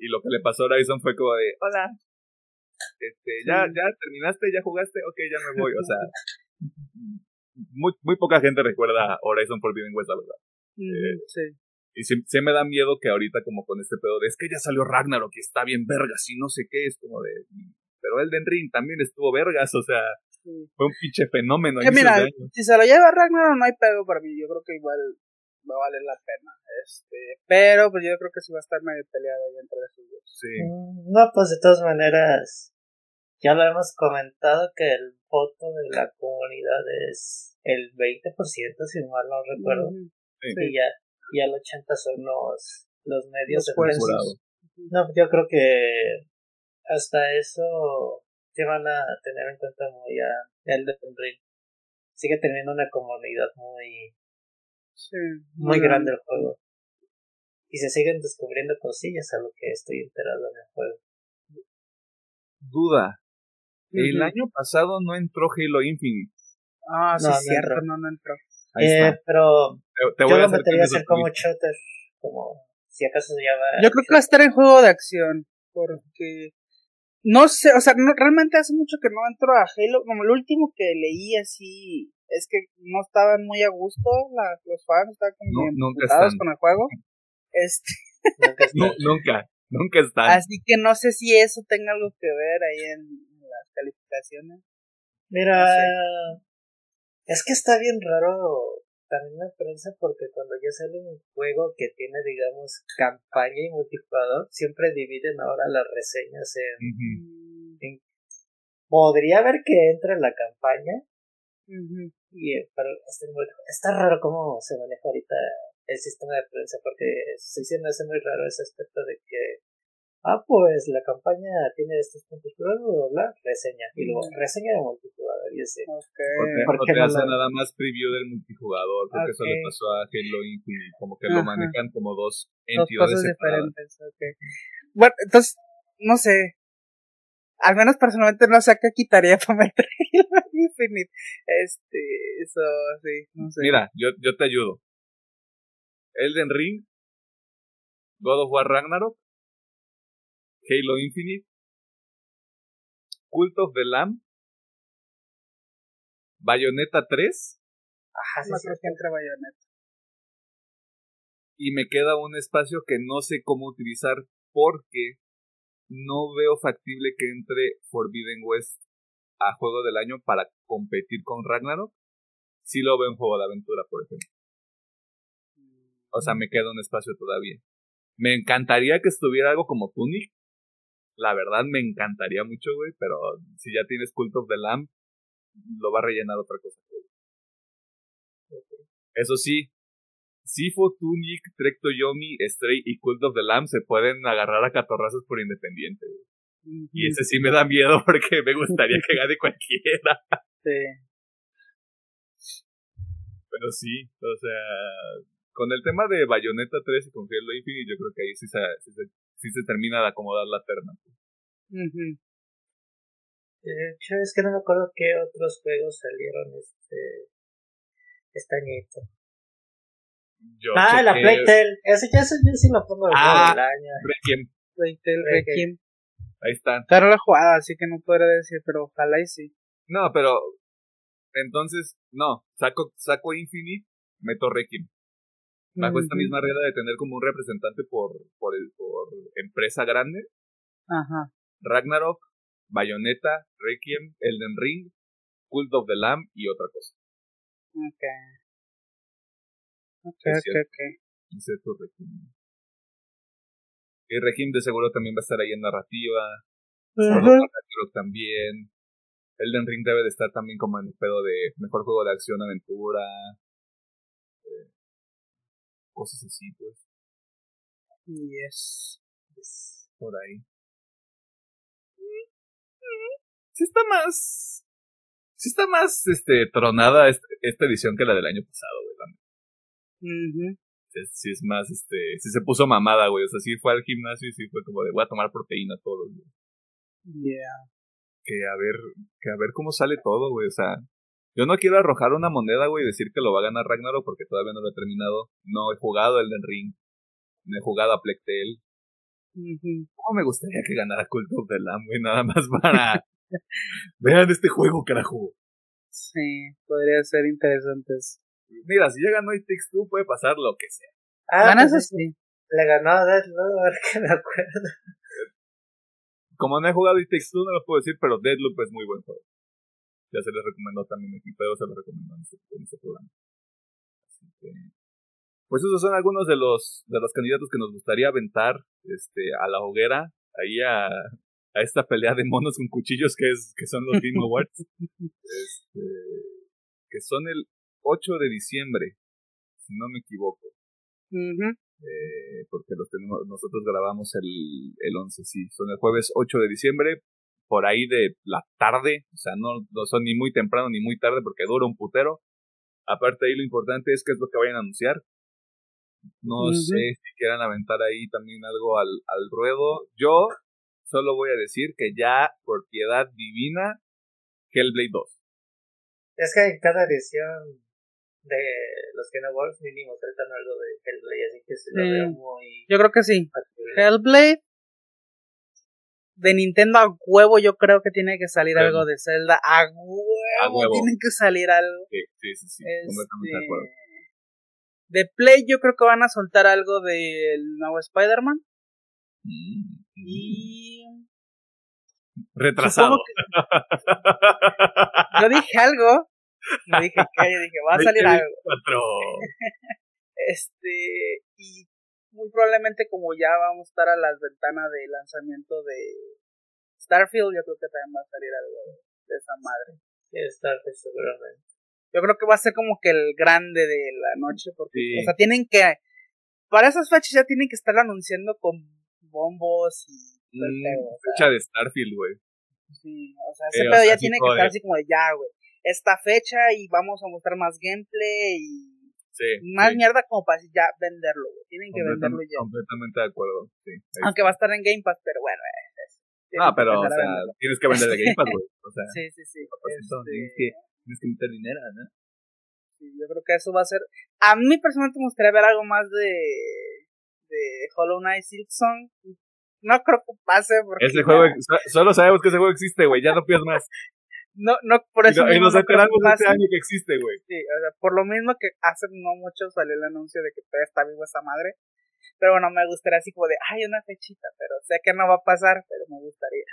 y lo que le pasó a Horizon fue como de, hola, este, ya, ya terminaste, ya jugaste, ok, ya me voy, o sea, muy, muy poca gente recuerda Horizon Forbidden West, la verdad. Eh, sí. Y sí, me da miedo que ahorita como con este pedo de, es que ya salió Ragnarok y está bien vergas y no sé qué, es como de, pero Elden Ring también estuvo vergas, o sea, fue un pinche fenómeno. Que mira, si se lo lleva Ragnarok no hay pedo para mí, yo creo que igual va a valer la pena. Este, pero pues yo creo que sí va a estar medio peleado ahí entre esos dos. Sí. Mm, No, pues de todas maneras, ya lo hemos comentado que el voto de la comunidad es el 20%, si mal no recuerdo. Sí. Y ya, y al 80% son los, los medios Los de jueces. prensa. No, yo creo que hasta eso se van a tener en cuenta muy a Elden Ring. Sigue teniendo una comunidad muy, Sí, muy grande el juego. Y se siguen descubriendo cosillas a lo que estoy enterado en el juego. Duda. El año pasado no entró Halo Infinite. Ah, sí, No, cierto, entró. no, no entró. Ahí Eh, está. pero Te, te yo lo metería a hacer como shooter, como si acaso se llama. Yo creo que va a estar en juego de acción, porque no sé, o sea, no, realmente hace mucho que no entro a Halo, como el último que leí así, es que no estaban muy a gusto la- los fans, estaban como No, con el juego. Este, Nunca nunca, nunca están. así que no sé si eso tenga algo que ver ahí en, en las calificaciones. Mira, No es que está bien raro también la prensa porque cuando ya sale un juego que tiene, digamos, campaña y multijugador, siempre dividen ahora las reseñas en... Ujú. Podría haber que entre la campaña, y, eh, pero este está raro cómo se maneja ahorita el sistema de prensa porque sí se me hace muy raro ese aspecto de que ah pues la campaña tiene estos puntos luego bla reseña y luego reseña de multijugador y ese Ok. Porque ¿por no qué te no hace nada más preview del multijugador. Creo que eso le pasó a Halo Infinite. Como que lo manejan como dos Dos entidades cosas separadas. diferentes, ok. Bueno, entonces, no sé. Al menos personalmente no sé a qué quitaría para meter Halo Infinite. Este, eso, sí, no sé. Mira, yo, yo te ayudo. Elden Ring, God of War Ragnarok, Halo Infinite, Cult of the Lamb, Bayonetta 3 ajá sí, no sí, creo que entre Bayonetta. y me queda un espacio que no sé cómo utilizar porque no veo factible que entre Forbidden West a juego del año para competir con Ragnarok. Sí lo veo en juego de aventura, por ejemplo. O sea, me queda un espacio todavía. Me encantaría que estuviera algo como Tunic. La verdad me encantaría mucho, güey, pero si ya tienes Cult of the Lamb, lo va a rellenar otra cosa. güey. Eso sí, Sifo, Tunic, Trek Yomi, Stray y Cult of the Lamb se pueden agarrar a catorrazos por independiente, güey. Y ese sí me da miedo porque me gustaría que gane cualquiera. Sí. Pero sí, o sea, con el tema de Bayonetta 3 y con Halo Infinite, yo creo que ahí sí se, sí se, sí se termina de acomodar la terna. Ujú. De hecho, es que no me acuerdo qué otros juegos salieron este este añito. Yo ah, la chequé Playtel. Ese ya ese yo sí lo pongo de Ah. del año. Requiem, Playtel Requiem. Ahí están. Pero lo he jugado, así que no podré decir, pero ojalá y sí. No, pero entonces, no, saco, saco Infinite, meto Requiem. Bajo esta Ujú. misma regla de tener como un representante por, por, el, por empresa grande, Ajá. Ragnarok, Bayonetta, Requiem, Elden Ring, Cult of the Lamb y otra cosa. Ok. Ok, Es ok, es Requiem. Y Requiem de seguro también va a estar ahí en narrativa. Ragnarok también. Elden Ring debe de estar también como en el pedo de mejor juego de acción, aventura. Cosas así, pues. Yes. Por ahí. Sí está más. Sí está más este, tronada esta edición que la del año pasado, güey. neta. Ujú. Sí, es más, este. Sí se puso mamada, güey. O sea, sí fue al gimnasio y sí fue como de voy a tomar proteína todos días. Yeah. que a ver, que a ver cómo sale todo, güey. O sea, Yo no quiero arrojar una moneda, güey, y decir que lo va a ganar Ragnarok porque todavía no lo he terminado. No he jugado el Ring. No he jugado a Plectel. ¿Cómo me gustaría que ganara Cult of the Lamb, güey? Nada más para... Vean este juego, carajo. Sí, podría ser interesante. Mira, si ya ganó It Takes Two, puede pasar lo que sea. Ah, Ganas pues así. Le ganó a Deadloop, a ver que me acuerdo. Como no he jugado It Takes Two, no lo puedo decir, pero Deadloop es muy buen juego. Ya se les recomendó también aquí, pero se lo recomendó en este, en este programa. Así que pues esos son algunos de los de los candidatos que nos gustaría aventar este a la hoguera ahí a, a esta pelea de monos con cuchillos que es que son los Game Awards. Este, que son el 8 de diciembre si no me equivoco. Eh, porque los tenemos nosotros grabamos el el 11 sí son el jueves 8 de diciembre por ahí de la tarde o sea no, no son ni muy temprano ni muy tarde porque dura un putero aparte ahí lo importante es que es lo que vayan a anunciar no sé si quieran aventar ahí también algo al, al ruedo. Yo solo voy a decir que ya, por piedad divina, Hellblade 2. Es que en cada edición de los Game Awards mínimo tratan algo de Hellblade, así que se lo veo muy... Yo creo que sí. Hellblade. De Nintendo a huevo yo creo que tiene que salir algo de Zelda. A huevo, tiene que salir algo. Sí, sí, sí, sí. Completamente de acuerdo. Este, de Play yo creo que van a soltar algo del nuevo Spider-Man. Mm, y... Retrasado. Yo dije algo. Yo dije que, yo dije, va a salir algo. este, y muy probablemente como ya vamos a estar a las ventanas de lanzamiento de Starfield, yo creo que también va a salir algo de esa madre. Sí, Starfield seguramente. Yo creo que va a ser como que el grande de la noche, porque, o sea, tienen que, para esas fechas ya tienen que estar anunciando con bombos y... Mm, fecha de Starfield, güey. Sí, o sea, ese eh, pedo ya tiene que estar así como de ya, güey. Esta fecha y vamos a mostrar más gameplay y Sí, más mierda como para ya venderlo, güey. Tienen que venderlo ya. Completamente de acuerdo, sí. Aunque va a estar en Game Pass, pero bueno. Eh, ah, pero, o sea, tienes que vender de Game Pass, güey. O sea, sí, sí, sí. Este... Tienes que meter dinero, ¿no? Sí, yo creo que eso va a ser. A mí personalmente me gustaría ver algo más de. de Hollow Knight Silksong. No creo que pase porque. Ese juego, solo sabemos que ese juego existe, güey, ya no pides más. no, no, por eso. Y, nos enteramos de este año que existe, güey. Sí, o sea, por lo mismo que hace no mucho salió el anuncio de que todavía está vivo esa madre. Pero bueno, me gustaría así como de, ay, una fechita, pero sé que no va a pasar, pero me gustaría.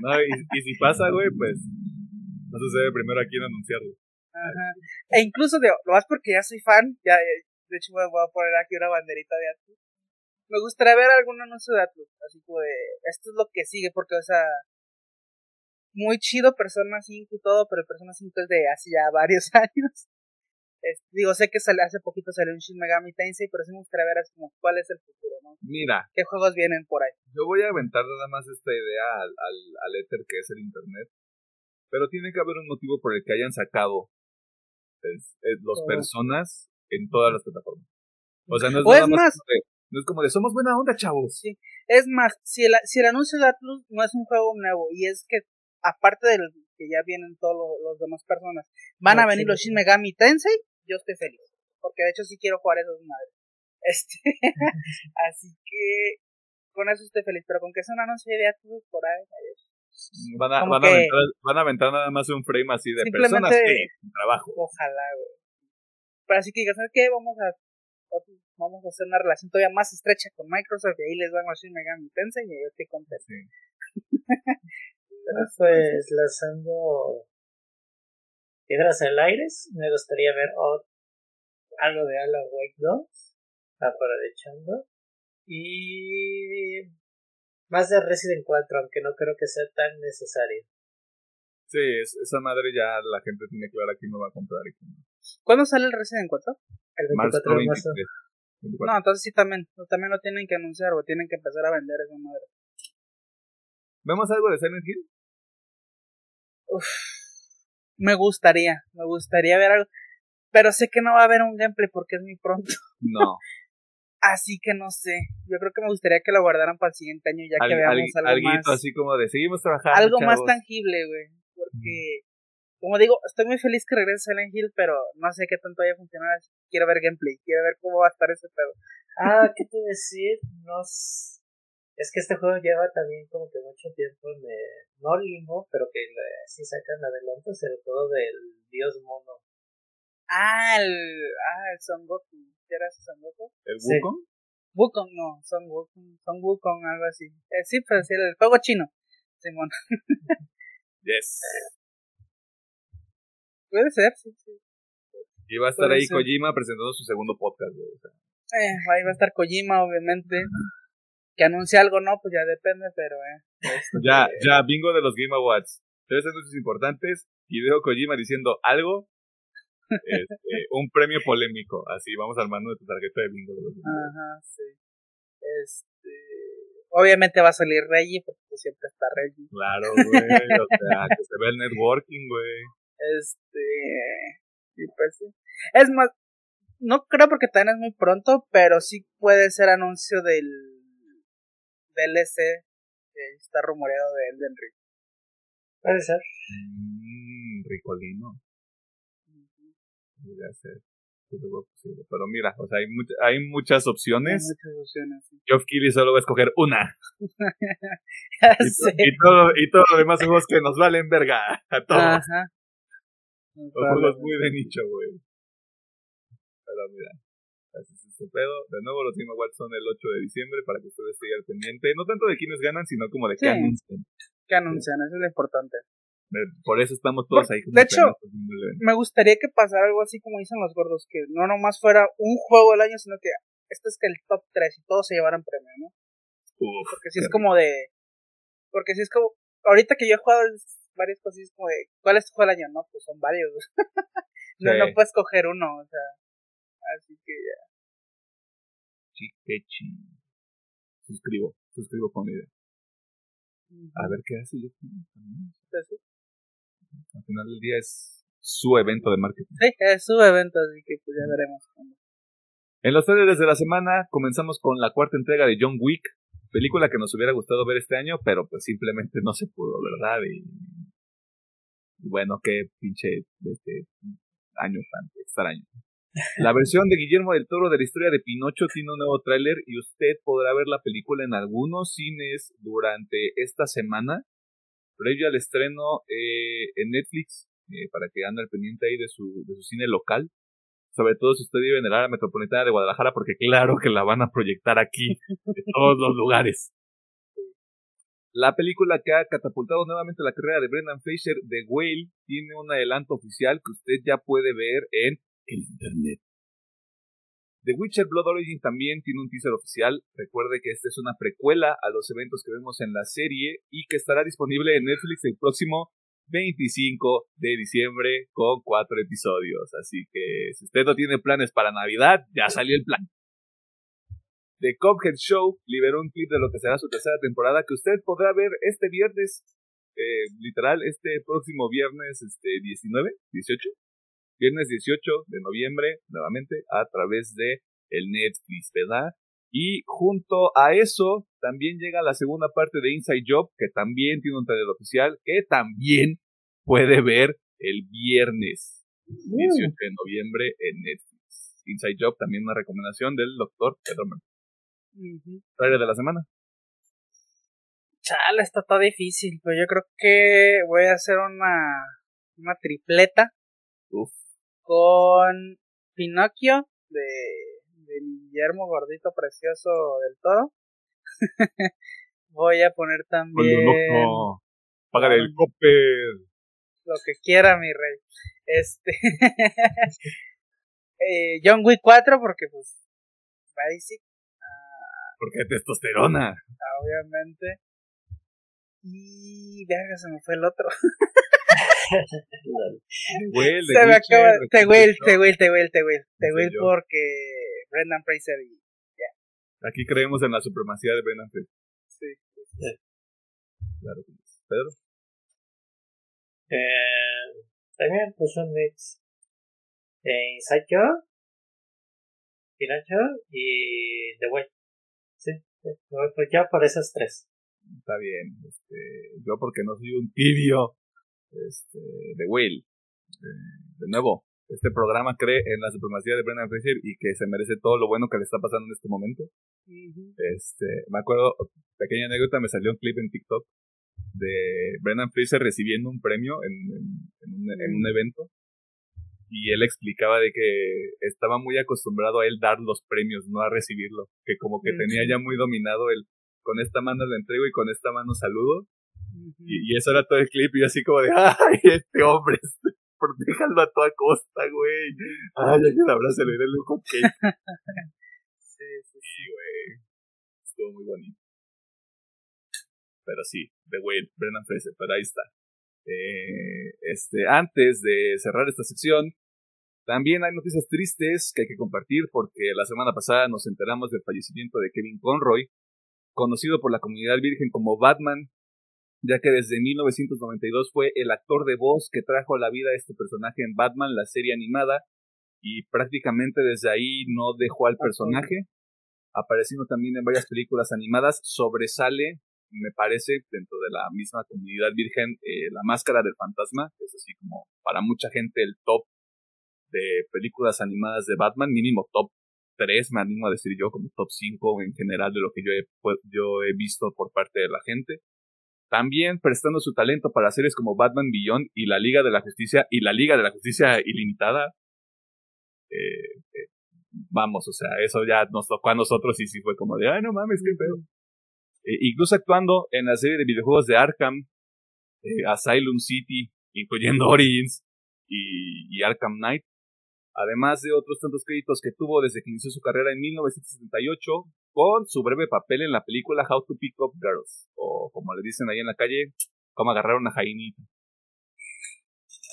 No, y, y si pasa, güey, pues no se debe primero aquí en anunciarlo. Ajá. E incluso, de, lo más porque ya soy fan, ya, de hecho voy a poner aquí una banderita de Atlus. Me gustaría ver algún anuncio de Atlus, así como de, esto es lo que sigue, porque, o sea, muy chido Persona 5 y todo, pero Persona 5 es de hace ya varios años. digo, sé que sale, hace poquito salió un Shin Megami Tensei, pero sí me gustaría ver así como cuál es el futuro, ¿no? Mira. ¿Qué juegos vienen por ahí? Yo voy a aventar nada más esta idea al, al, al éter que es el internet. Pero tiene que haber un motivo por el que hayan sacado es, los personas en todas las plataformas. O sea, no es, más, como de, no es como de somos buena onda, chavos. Sí. Es más, si el, si el anuncio de Atlus no es un juego nuevo y es que aparte del que ya vienen todos los, demás personas, van a venir los Shin Megami Tensei, yo estoy feliz. Porque de hecho sí quiero jugar esos madres. Este, así que con eso estoy feliz, pero con que sea un anuncio de Atlus por ahí, Van a, van, a aventar, van a aventar nada más un frame así de personas que trabajo. Ojalá, güey. Pero así que digas, ¿sabes qué? Vamos a, vamos a hacer una relación todavía más estrecha con Microsoft y ahí les van a decir Megami Tensei y yo estoy contento. Sí. pues lanzando piedras en el aire, me gustaría ver algo de Alan Wake 2, aprovechando. Y más de Resident 4, aunque no creo que sea tan necesario. Sí, esa madre ya la gente tiene claro que no va a comprar. ¿Cuándo sale el Resident 4? El 24 de marzo. No, entonces sí también, también lo tienen que anunciar o tienen que empezar a vender esa madre. ¿Vemos algo de Silent Hill? Uf, me gustaría, me gustaría ver algo, pero sé que no va a haber un gameplay porque es muy pronto. No. Así que no sé. Yo creo que me gustaría que lo guardaran para el siguiente año ya que veamos algo más. así como de seguimos trabajando. Algo más tangible, güey. Porque como digo, estoy muy feliz que regrese Silent Hill, pero no sé qué tanto vaya a funcionar. Quiero ver gameplay, quiero ver cómo va a estar ese pedo. Ah, ¿qué te iba a decir? No Es que este juego lleva también como que mucho tiempo en el- no limbo, pero que le- sí sacan adelante, sobre todo del dios mono. Ah, el, ah, el Son Goku. ¿Qué era ese Son Goku? ¿El Sí. Wukong? Wukong, no, Son Wukong, Son Wukong, algo así. Eh, sí, pero sí, el juego chino. Simón. Yes. Puede ser, sí, sí. Y va a estar Puede ahí ser. Kojima presentando su segundo podcast, güey. Eh, ahí va a estar Kojima, obviamente. Que anuncie algo, no, pues ya depende, pero eh. este, Ya, ya, bingo de los Game Awards. Tres anuncios importantes. Y veo Kojima diciendo algo. este, un premio polémico. Así, vamos armando tu tarjeta de bingo de los Game Awards. Ajá, sí. Este. Obviamente va a salir Reggie, porque pues siempre está Reggie. Claro, güey. O sea, que se ve el networking, güey. Este. Y pues sí. Es más, no creo porque también es muy pronto, pero sí puede ser anuncio del DLC que está rumoreado de Elden Ring. Puede ser. Mmm, ricolino. Podría ser. Pero mira, o sea, hay, much- hay muchas Hay opciones. muchas opciones. sí. Geoff Keighley solo va a escoger una. Ya Y, to- sé. y todo, y todo lo demás juegos que nos valen verga. A todos. Ajá. Son juegos muy de nicho, güey. Pero mira, este pedo. De nuevo, los Game Awards son el 8 de diciembre para que ustedes estén al pendiente. No tanto de quiénes ganan, sino como de qué anuncian. Que anuncian, eso es lo importante. Por eso estamos todos ahí. de hecho. Me gustaría que pasara algo así como dicen los gordos, que no nomás fuera un juego del año, sino que este es que el top 3 y todos se llevaran premio, ¿no? Uf, Porque si es como de. Porque si es como. Ahorita que yo he jugado varias cosas, es como de. ¿Cuál es tu juego del año? No, pues son varios. no, no puedes coger uno, o sea. Así que ya. Chiquechi. Suscribo, suscribo con la idea. A ver qué hace yo también. Pues Al final del día es su evento de marketing. Sí, es su evento, así que pues ya veremos. En los trailers de la semana comenzamos con la cuarta entrega de John Wick, película que nos hubiera gustado ver este año, pero pues simplemente no se pudo, ¿verdad? Y, y bueno, qué pinche este año tan extraño. La versión de Guillermo del Toro de la historia de Pinocho tiene un nuevo tráiler y usted podrá ver la película en algunos cines durante esta semana, previo al estreno eh, en Netflix, eh, para que ande al pendiente ahí de su, de su cine local sobre todo si usted vive en el área metropolitana de Guadalajara, porque claro que la van a proyectar aquí, en todos los lugares. La película que ha catapultado nuevamente la carrera de Brendan Fraser, The Whale, tiene un adelanto oficial que usted ya puede ver en el internet. The Witcher Blood Origin también tiene un teaser oficial. Recuerde que esta es una precuela a los eventos que vemos en la serie y que estará disponible en Netflix el próximo 25 de diciembre con cuatro episodios. Así que si usted no tiene planes para Navidad, ya salió el plan. The Cuphead Show liberó un clip de lo que será su tercera temporada que usted podrá ver este viernes, eh, literal, este próximo viernes este, 19, 18, viernes 18 de noviembre, nuevamente, a través de el Netflix, ¿verdad? Y junto a eso, también llega la segunda parte de Inside Job, que también tiene un trailer oficial, que también puede ver el viernes 18 de noviembre en Netflix. Inside Job, también una recomendación del doctor Pedro Mercury. Ujú. Trailer de la semana. Chale, está todo difícil, pero yo creo que voy a hacer una, una tripleta Uf. Con Pinocchio de, de Guillermo Gordito Precioso del Toro. voy a poner también No, págale el copper. lo que quiera, mi rey. Este. eh, John Wick 4, porque pues. Basic, Porque testosterona. obviamente. Y. Verga, se me fue el otro. Güey, se me acaba. Te Will, Te Will, Te Will, Te Will. Te Will porque. Brendan Fraser y. Aquí creemos en la supremacía de Ben Affleck. Sí. Claro que sí. Pedro. Eh, también pues un mix de Inside Job, Pinocho y The Way. Sí, sí, me voy por- ya por esas tres. Está bien. Este, yo porque no soy un tibio. Este, The Whale. de nuevo, este programa cree en la supremacía de Brendan Fraser y que se merece todo lo bueno que le está pasando en este momento. Este, me acuerdo, pequeña anécdota, me salió un clip en TikTok de Brendan Fraser recibiendo un premio en, en, un, evento y él explicaba de que estaba muy acostumbrado a él dar los premios, no a recibirlo, que como que tenía ya muy dominado el con esta mano le entrego y con esta mano saludo. Y, eso era todo el clip y así como de, ay, este hombre, protéjalo a toda costa, güey. Ay, ya que le abrazo, le el lujo que. sí, sí, sí, güey. Estuvo muy bonito. Pero sí, The Whale, Brennan Fraser, pero ahí está. Eh, este, antes de cerrar esta sección, también hay noticias tristes que hay que compartir porque la semana pasada nos enteramos del fallecimiento de Kevin Conroy, conocido por la comunidad virgen como Batman, ya que desde 1992 fue el actor de voz que trajo a la vida a este personaje en Batman, la serie animada, y prácticamente desde ahí no dejó al personaje, apareciendo también en varias películas animadas, sobresale me parece, dentro de la misma comunidad virgen, eh, La Máscara del Fantasma, que es así como para mucha gente el top de películas animadas de Batman, mínimo top 3, me animo a decir yo, como top 5 en general de lo que yo he, yo he visto por parte de la gente. También prestando su talento para series como Batman Beyond y la Liga de la Justicia y la Liga de la Justicia Ilimitada. Eh, eh, vamos, o sea, eso ya nos tocó a nosotros y sí fue como de, ay, no mames, qué pedo. Eh, incluso actuando en la serie de videojuegos de Arkham, eh, Asylum City, incluyendo Origins y, Arkham Knight, además de otros tantos créditos que tuvo desde que inició su carrera en 1978 con su breve papel en la película How to Pick Up Girls, o como le dicen ahí en la calle, cómo agarrar una jainita.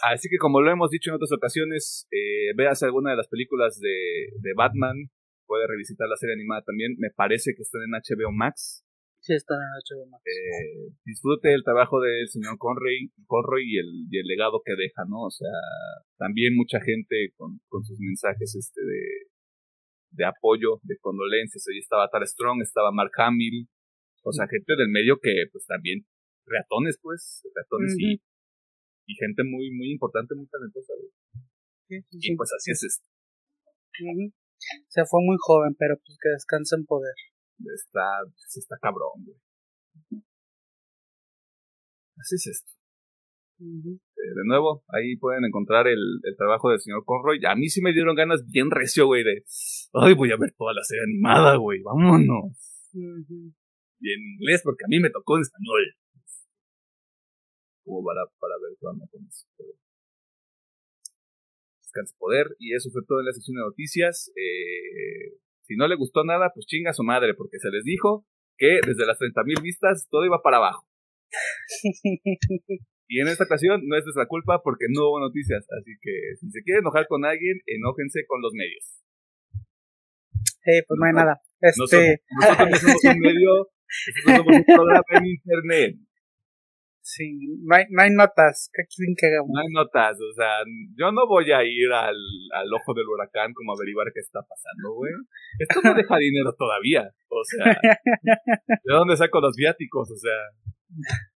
Así que como lo hemos dicho en otras ocasiones, eh, veas alguna de las películas de, de Batman, puede revisitar la serie animada también, me parece que están en HBO Max, Sí, está en HBO Max. Eh, disfrute el trabajo del señor Conroy, Conroy y, el, y el legado que deja, ¿no? O sea, también mucha gente con, con sus mensajes este de, de apoyo, de condolencias. Ahí estaba Tar Strong, estaba Mark Hamill, o sea, gente del medio que, pues también, reatones, pues, reatones y, y gente muy, muy importante, muy talentosa. y pues así es esto. O sea, fue muy joven, pero pues que descansa en poder. Está, está cabrón, güey. Así es esto. Eh, de nuevo, ahí pueden encontrar el, el, trabajo del señor Conroy. A mí sí me dieron ganas bien recio, güey, de... Ay, voy a ver toda la serie animada, güey, vámonos. Y en inglés, porque a mí me tocó en español. Como para, para ver con eso. Descanse poder. Y eso fue todo en la sesión de noticias. Eh, si no le gustó nada, pues chinga su madre, porque se les dijo que desde las 30.000 vistas todo iba para abajo. y en esta ocasión no es nuestra culpa porque no hubo noticias, así que si se quiere enojar con alguien, enójense con los medios. Sí, pues no hay nada. Este... Nosotros, no somos un medio, nosotros somos un programa en internet. Sí, no hay, no hay notas. ¿Qué quieren que hagamos? No hay notas, o sea, yo no voy a ir al, al ojo del huracán como a averiguar qué está pasando, güey. Esto no deja dinero todavía, o sea, ¿de dónde saco los viáticos? O sea.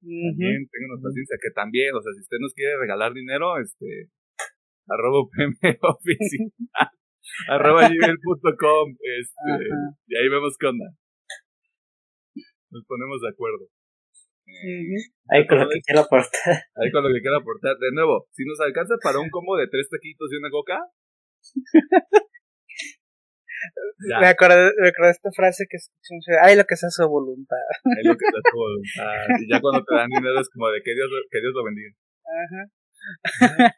También tengo paciencia que también, o sea, si usted nos quiere regalar dinero, este, arroba PM oficial, arroba gmail.com, este, y ahí vemos qué onda nos ponemos de acuerdo. Ahí con lo que quiera aportar. Ahí con lo que quiera aportar. De nuevo, si nos alcanza para un combo de tres taquitos y una coca. Me, acordé, me acordé de esta frase que escuché. Ay, lo que sea su voluntad. Ay, lo que sea su voluntad. Y ya cuando te dan dinero es como de que Dios, que Dios lo bendiga. Ajá.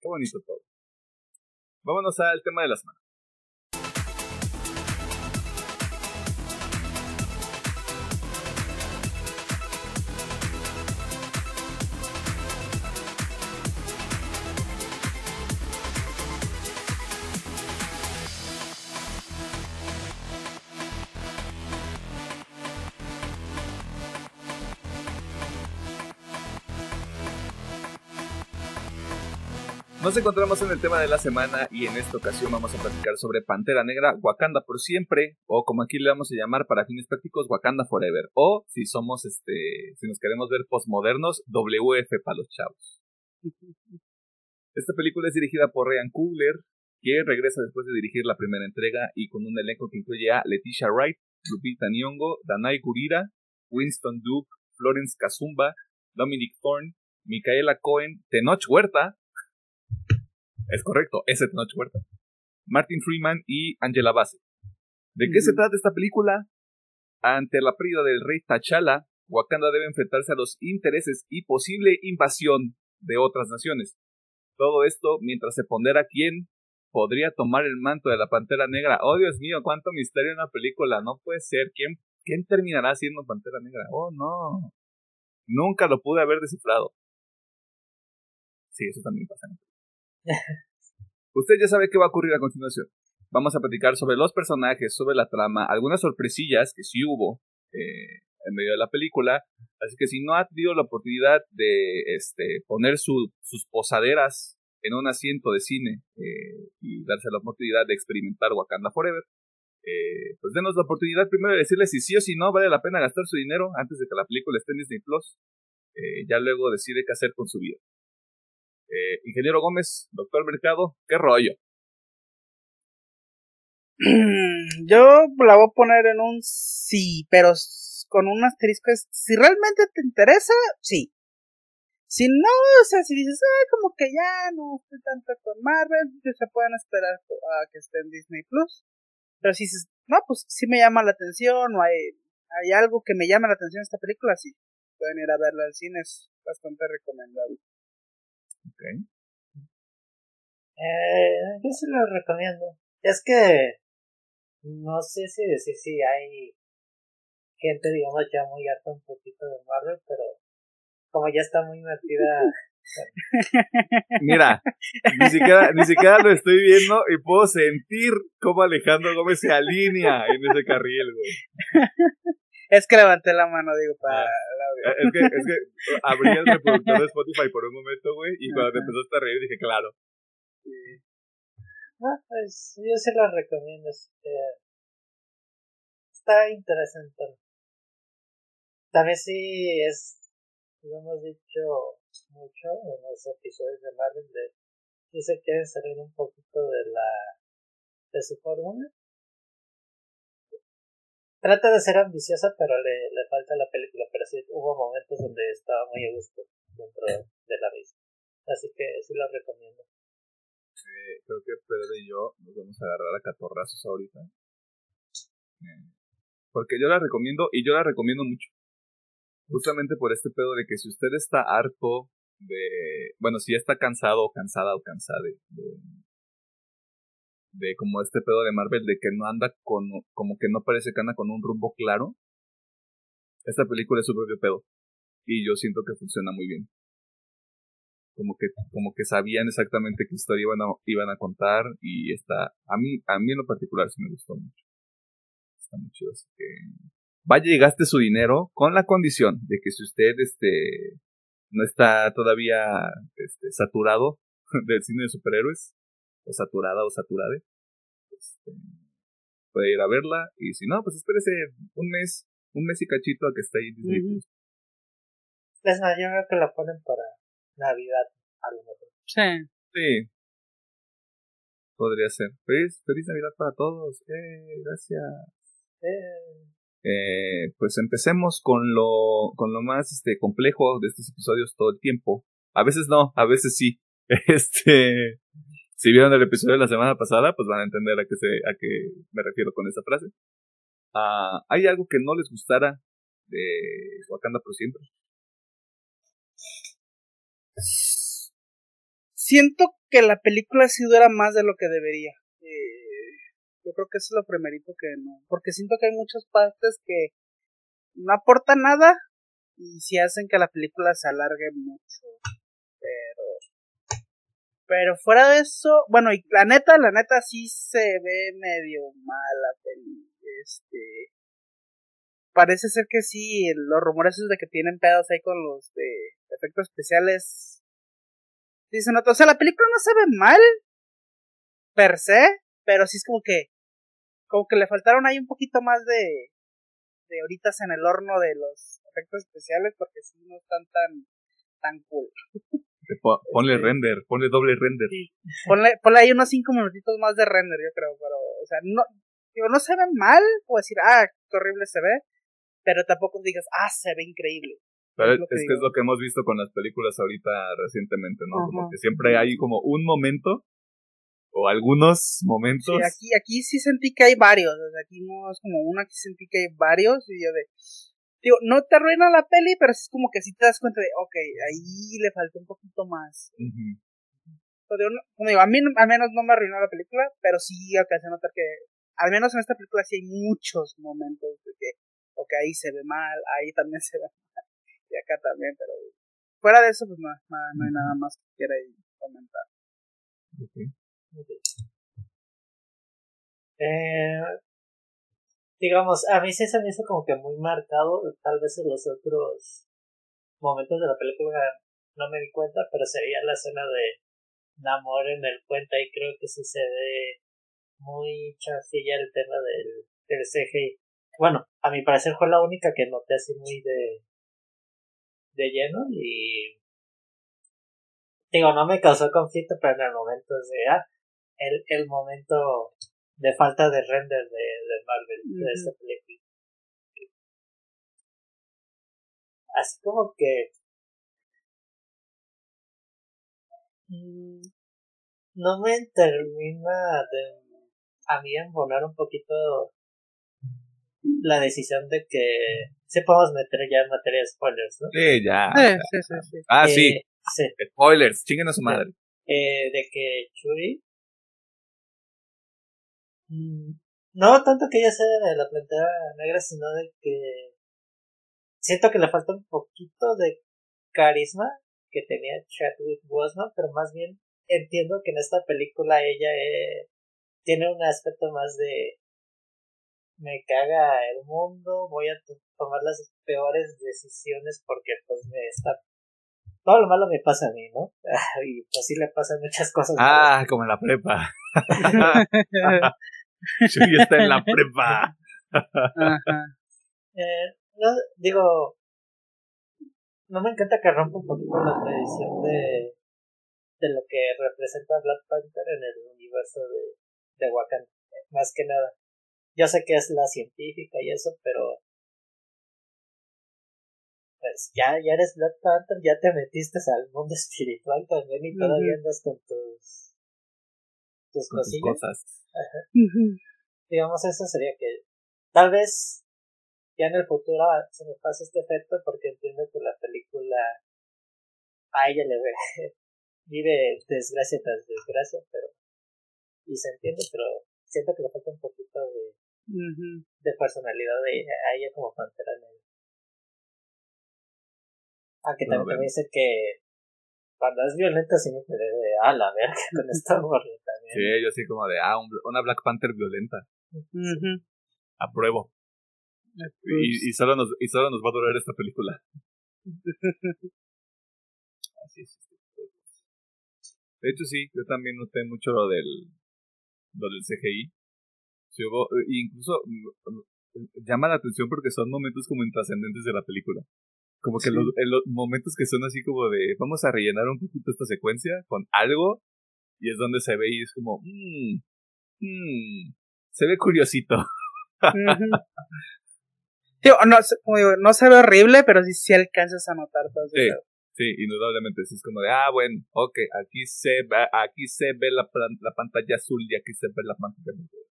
Qué bonito todo. Vámonos al tema de la semana. Nos encontramos en el tema de la semana y en esta ocasión vamos a platicar sobre Pantera Negra, Wakanda por siempre, o como aquí le vamos a llamar para fines prácticos, Wakanda Forever, o si somos, este, si nos queremos ver postmodernos, WF para los chavos. Esta película es dirigida por Ryan Coogler, que regresa después de dirigir la primera entrega y con un elenco que incluye a Leticia Wright, Lupita Nyong'o, Danai Gurira, Winston Duke, Florence Kazumba, Dominic Thorne, Micaela Cohen, Tenoch Huerta, es correcto, ese Tenoch Huerta, Martin Freeman y Angela Bassett. ¿De qué se trata esta película? Ante la pérdida del rey T'Challa, Wakanda debe enfrentarse a los intereses y posible invasión de otras naciones. Todo esto mientras se pondera quién podría tomar el manto de la Pantera Negra. Oh, Dios mío, cuánto misterio en la película. No puede ser. ¿Quién, quién terminará siendo Pantera Negra? Oh, no. Nunca lo pude haber descifrado. Sí, eso también pasa. Usted ya sabe qué va a ocurrir a continuación. Vamos a platicar sobre los personajes, sobre la trama, algunas sorpresillas que sí hubo eh, en medio de la película. Así que si no ha tenido la oportunidad de este, poner sus posaderas en un asiento de cine eh, y darse la oportunidad de experimentar Wakanda Forever, eh, pues denos la oportunidad primero de decirle si sí o si no vale la pena gastar su dinero antes de que la película esté en Disney Plus. ya luego decide qué hacer con su vida. Eh, ingeniero Gómez, doctor Mercado, ¿qué rollo? Yo la voy a poner en un sí, pero con un asterisco es, si realmente te interesa, sí. Si no, o sea, si dices, ah, como que ya no estoy tanto con Marvel, se pueden esperar a que esté en Disney Plus. Pero si dices, no, pues sí me llama la atención, o hay, hay algo que me llama la atención esta película, sí. Pueden ir a verla al cine, es bastante recomendable. Okay. Eh, yo se lo recomiendo. Es que no sé si decir si hay gente, digamos, ya muy harta un poquito de Marvel, pero como ya está muy metida. Mira, ni siquiera, ni siquiera lo estoy viendo y puedo sentir cómo Alejandro Gómez se alinea en ese carril, güey. Es que levanté la mano, digo, para ah. la Es que, es que abrí el reproductor de Spotify por un momento, güey, y cuando te empezaste a reír dije, claro. Ah, pues yo se lo recomiendo. está interesante. También sí es, lo hemos dicho mucho en los episodios de Marvel, de si se quieren salir un poquito de la de su fórmula trata de ser ambiciosa, pero le, le falta la película. Pero sí hubo momentos donde estaba muy a gusto dentro de la misma. Así que sí lo recomiendo. Creo que Pedro y yo nos vamos a agarrar a catorrazos ahorita. Eh, porque yo la recomiendo y yo la recomiendo mucho. Justamente por este pedo de que si usted está harto de. Bueno, si ya está cansado o cansada o cansada de como este pedo de Marvel de que no anda con, como que no parece que anda con un rumbo claro. Esta película es su propio pedo. Y yo siento que funciona muy bien. Como que, como que sabían exactamente qué historia iban a, iban a contar y está, a mí, a mí en lo particular sí me gustó mucho. Está muy chido, así que vaya y gaste su dinero con la condición de que si usted este no está todavía este, saturado del cine de superhéroes, o saturada o saturade, este, puede ir a verla y si no, pues espérese un mes, un mes y cachito a que esté ahí Disney. Es más, yo creo que la ponen para Navidad, a lo mejor. Sí. Sí. Podría ser. Feliz, feliz Navidad para todos. Eh, gracias. Eh. Eh, pues empecemos con lo, con lo más este, complejo de estos episodios todo el tiempo. A veces no, a veces sí. Este, si vieron el episodio de la semana pasada, pues van a entender a qué, se, a qué me refiero con esa frase. Uh, ¿Hay algo que no les gustara de Wakanda por siempre? Siento que la película sí dura más de lo que debería. Eh, yo creo que eso es lo primerito que no. Porque siento que hay muchas partes que no aportan nada y sí hacen que la película se alargue mucho. Pero fuera de eso, bueno, y la neta, la neta sí se ve medio mala peli. Este. Parece ser que sí, los rumores de que tienen pedos ahí con los de efectos especiales. Dice, no, o sea, la película no se ve mal, per se, pero sí es como que, como que le faltaron ahí un poquito más de, de horitas en el horno de los efectos especiales, porque sí no están tan, tan cool. Ponle render, ponle doble render. Ponle, ponle ahí unos cinco minutitos más de render, yo creo, pero, o sea, no, digo, no se ve mal, puedo decir, ah, qué horrible se ve, pero tampoco digas, ah, se ve increíble. Pero es, que, es, lo que hemos visto con las películas ahorita recientemente, ¿no? Como que siempre hay como un momento o algunos momentos. Sí, aquí, aquí sí sentí que hay varios, o sea, aquí no es como una, aquí sentí que hay varios y yo de, digo, no te arruina la peli, pero es como que sí te das cuenta de, ok, ahí le falta un poquito más. como digo, a mí al menos no me arruinó la película, pero sí alcancé a notar que, al menos en esta película sí hay muchos momentos de que, ok, ahí se ve mal, ahí también se ve mal, y acá también, pero fuera de eso, pues no, no, hay nada más que quiera comentar. Eh, digamos, a mí sí se me hizo como que muy marcado, tal vez en los otros momentos de la película no me di cuenta, pero sería la escena de Namor en el puente y creo que sí se ve muy chafilla el tema del, del CGI. Bueno, a mi parecer fue la única que noté así muy de, de lleno y digo, no me causó conflicto, pero en el momento de, ah, el, el momento de falta de render de, de Marvel, de esta película. Así como que mm, no me termina de a mí embonar un poquito la decisión de que se podemos meter ya en materia de spoilers, ¿no? Sí, ya. sí, sí, sí. Ah, sí. Eh, sí. Spoilers, chinguen a su madre. Eh, de que Churi no tanto que ella sea de la plantera negra, sino de que siento que le falta un poquito de carisma que tenía Chadwick Boseman, pero más bien entiendo que en esta película ella eh, tiene un aspecto más de me caga el mundo, voy a tomar las peores decisiones porque pues me está todo lo malo me pasa a mí, ¿no? y pues sí le pasan muchas cosas. Ah, como en la prepa. Está en la prepa. Eh, no, digo, no me encanta que rompa un poquito la tradición de, de lo que representa Black Panther en el universo de, de Wakanda, más que nada. Yo sé que es la científica y eso, pero pues ya, ya eres Black Panther, ya te metiste al mundo espiritual también y todavía andas con tus tus cosas. Digamos, eso sería que tal vez ya en el futuro se me pase este efecto porque entiendo que la película a ella le ve, vive desgracia tras desgracia, pero y se entiende, pero siento que le falta un poquito de, de personalidad de a ella como pantera negra. Aunque también me dice que cuando es violenta sí me quedé de, ah, la verga, con esta morra. Sí, yo así como de, ah, una Black Panther violenta. Apruebo. Y, y, solo nos, y solo nos va a durar esta película. Así es. De hecho, sí, yo también noté mucho lo del, lo del CGI. Sí, hubo, eh, incluso llama la atención porque son momentos como intrascendentes de la película. Como que los, en los momentos que son así como de, vamos a rellenar un poquito esta secuencia con algo, y es donde se ve y es como, mmm, mmm, se ve curiosito. no, no se ve horrible, pero sí, sí alcanzas a notar todo sí, sí, indudablemente. es como de, ah, bueno, ok, aquí se ve, aquí se ve la, la pantalla azul y aquí se ve la pantalla azul.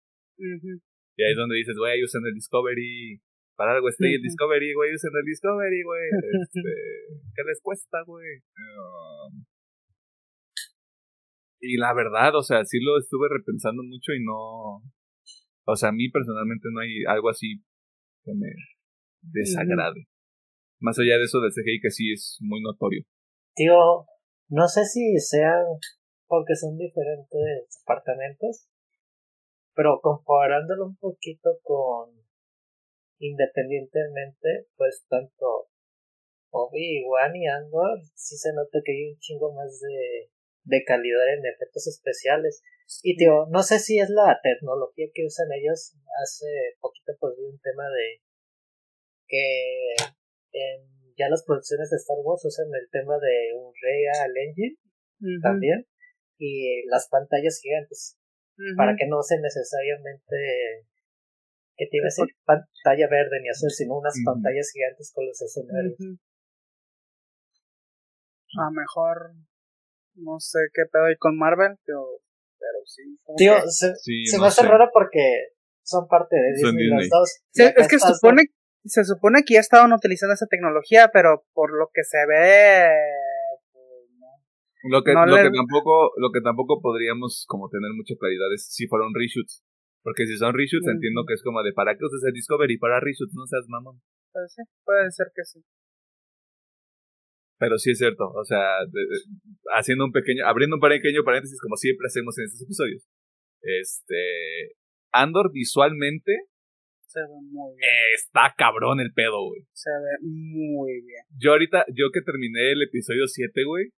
Y ahí es donde dices, güey, usan el Discovery para algo estoy en Discovery, güey, usen el Discovery, güey. Este, ¿Qué les cuesta, güey? Um, y la verdad, o sea, sí lo estuve repensando mucho y no. O sea, a mí personalmente no hay algo así que me desagrade. Más allá de eso del CGI que sí es muy notorio. Tío, no sé si sean porque son diferentes apartamentos, pero comparándolo un poquito con independientemente, pues tanto Obi-Wan y Andor sí se nota que hay un chingo más de de calidad en efectos especiales. Y tío, no sé si es la tecnología que usan ellos. Hace poquito pues vi un tema de que en ya las producciones de Star Wars usan el tema de un Real Engine también y las pantallas gigantes para que no sea necesariamente que a decir pantalla verde ni azul sino unas pantallas gigantes con los escenarios. A lo mejor no sé qué pedo hay con Marvel pero, pero sí tío se, se me hace raro porque son parte de Disney, los dos es que se supone se supone que ya estaban utilizando esa tecnología pero por lo que se ve lo que, lo que tampoco, lo que tampoco podríamos como tener mucha claridad es si fueron reshoots. Porque si son reshoots, entiendo que es como de para qué usas el Discovery para reshoots, no seas mamón. Puede ser, puede ser que sí. Pero sí es cierto, o sea, haciendo un pequeño, abriendo un pequeño paréntesis como siempre hacemos en estos episodios. Este, Andor visualmente se ve muy bien. está cabrón el pedo, güey. Se ve muy bien. Yo ahorita, yo que terminé el episodio 7, güey,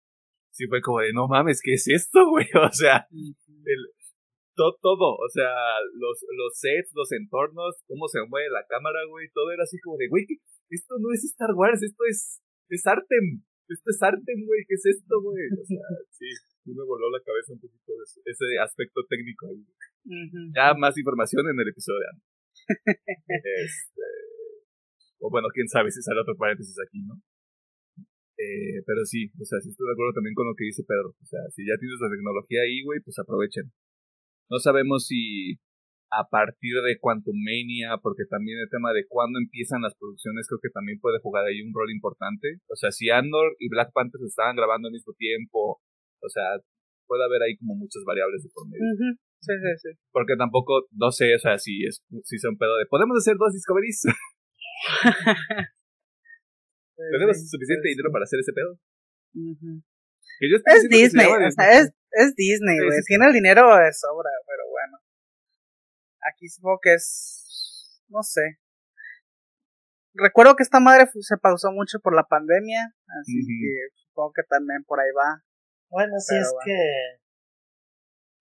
sí fue como de, no mames, ¿qué es esto, güey? O sea, el, todo, todo, o sea, los, los sets, los entornos, cómo se mueve la cámara, güey, todo era así como de, güey, esto no es Star Wars, esto es, es Artem, esto es Artem, güey, ¿qué es esto, güey? O sea, sí, sí me voló la cabeza un poquito de ese aspecto técnico ahí. Ya más información en el episodio de antes. este, o bueno, quién sabe si sale otro paréntesis aquí, ¿no? Eh, pero sí, o sea, sí estoy de acuerdo también con lo que dice Pedro. O sea, si ya tienes la tecnología ahí, güey, pues aprovechen. No sabemos si a partir de Quantum Mania, porque también el tema de cuándo empiezan las producciones creo que también puede jugar ahí un rol importante. O sea, si Andor y Black Panther se estaban grabando al mismo tiempo, o sea, puede haber ahí como muchas variables de por medio. Sí, sí, sí. Porque tampoco, no sé, o sea, si es si son pedo de, ¿podemos hacer dos Discoveries? ¿Tenemos suficiente dinero para hacer ese pedo? es Disney, o sea, es, es Disney, güey. Tiene el dinero de sobra, pero. Aquí supongo que es. No sé. Recuerdo que esta madre se pausó mucho por la pandemia, así que supongo que también por ahí va. Bueno, sí, es que.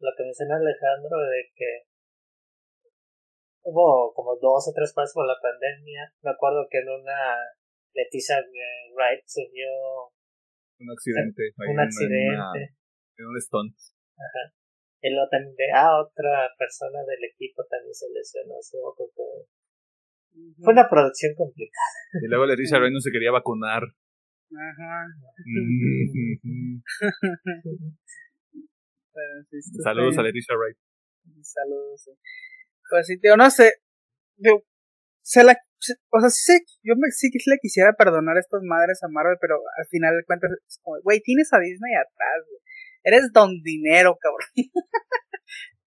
Lo que menciona Alejandro de que hubo como dos o tres pasos por la pandemia. Me acuerdo que en una Leticia Wright sufrió un accidente. Un accidente. En, un stunt. Ajá. Luego también de, ah, otra persona del equipo también se lesionó. Fue una producción complicada. Y luego Leticia Wright no se quería vacunar. Ajá. Saludos a Leticia Wright. Saludos. Pues sí, tío, no sé. se la o sea, sí, yo me, sí que le quisiera perdonar a estas madres a Marvel, pero al final de cuentas es como, güey, tienes a Disney atrás, güey. Eres don dinero, cabrón.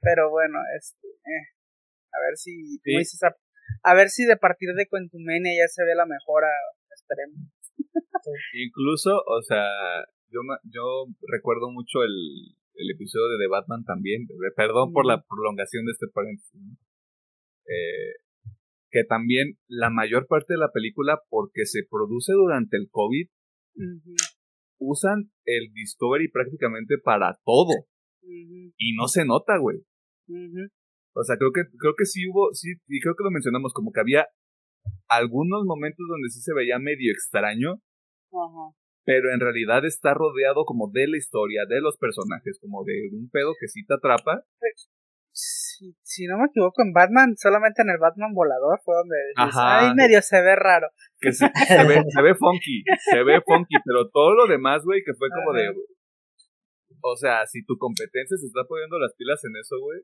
pero bueno, este, eh, a ver si, a, ver si de partir de Quentumenia ya se ve la mejora, esperemos. Incluso, o sea, yo, yo recuerdo mucho el, el episodio de The Batman también, perdón por la prolongación de este paréntesis, eh, que también la mayor parte de la película, porque se produce durante el COVID, usan el Discovery prácticamente para todo. Y no se nota, güey. O sea, creo que, creo que sí hubo, sí, y creo que lo mencionamos, como que había algunos momentos donde sí se veía medio extraño, pero en realidad está rodeado como de la historia, de los personajes, como de un pedo que sí te atrapa si, no me equivoco, en Batman, solamente en el Batman volador fue donde ahí medio se ve raro. Que se, ve, se ve funky, se ve funky, pero todo lo demás, güey, que fue como de... O sea, si tu competencia se está poniendo las pilas en eso, güey,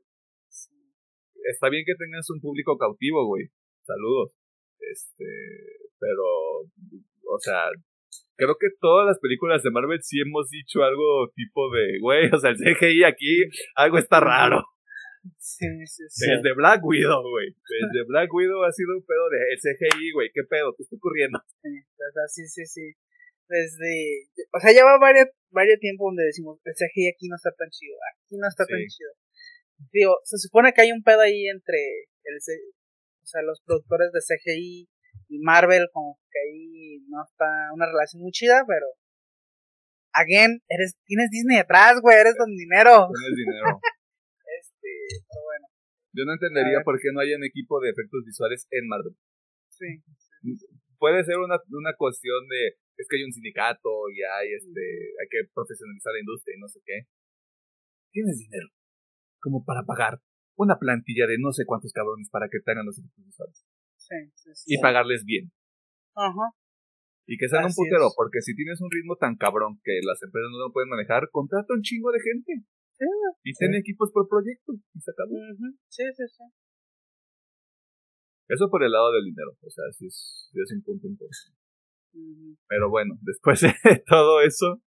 está bien que tengas un público cautivo, güey. Saludos. Este, pero, o sea, creo que todas las películas de Marvel sí hemos dicho algo tipo de, güey, o sea, el CGI aquí, algo está raro. Sí, sí, sí. Desde Black Widow, güey. Desde Black Widow ha sido un pedo de CGI, güey. ¿Qué pedo? ¿Qué está ocurriendo? Sí, sí, sí, Desde. O sea, ya va varios, varios tiempo donde decimos, el CGI aquí no está tan chido. Aquí no está tan chido. Digo, se supone que hay un pedo ahí entre el, o sea, los productores de CGI y Marvel, como que ahí no está una relación muy chida, pero again, eres, tienes Disney atrás, güey, eres don dinero. Tienes dinero. Pero bueno. Yo no entendería por qué no hay un equipo de efectos visuales en Marvel. Sí. Puede ser una, una cuestión de, es que hay un sindicato y hay, este, hay que profesionalizar la industria y no sé qué. Tienes dinero. Como para pagar una plantilla de no sé cuántos cabrones para que tengan los efectos visuales. Sí, sí, sí. Y pagarles bien. Ajá. Y que sean un putero, es. porque si tienes un ritmo tan cabrón que las empresas no lo pueden manejar, contrata un chingo de gente. Sí, Y ten equipos por proyecto. Y se acabó. Ujú, Sí, sí, sí. Eso por el lado del dinero. O sea, sí es, sí es un punto importante. Pero bueno, después de todo eso,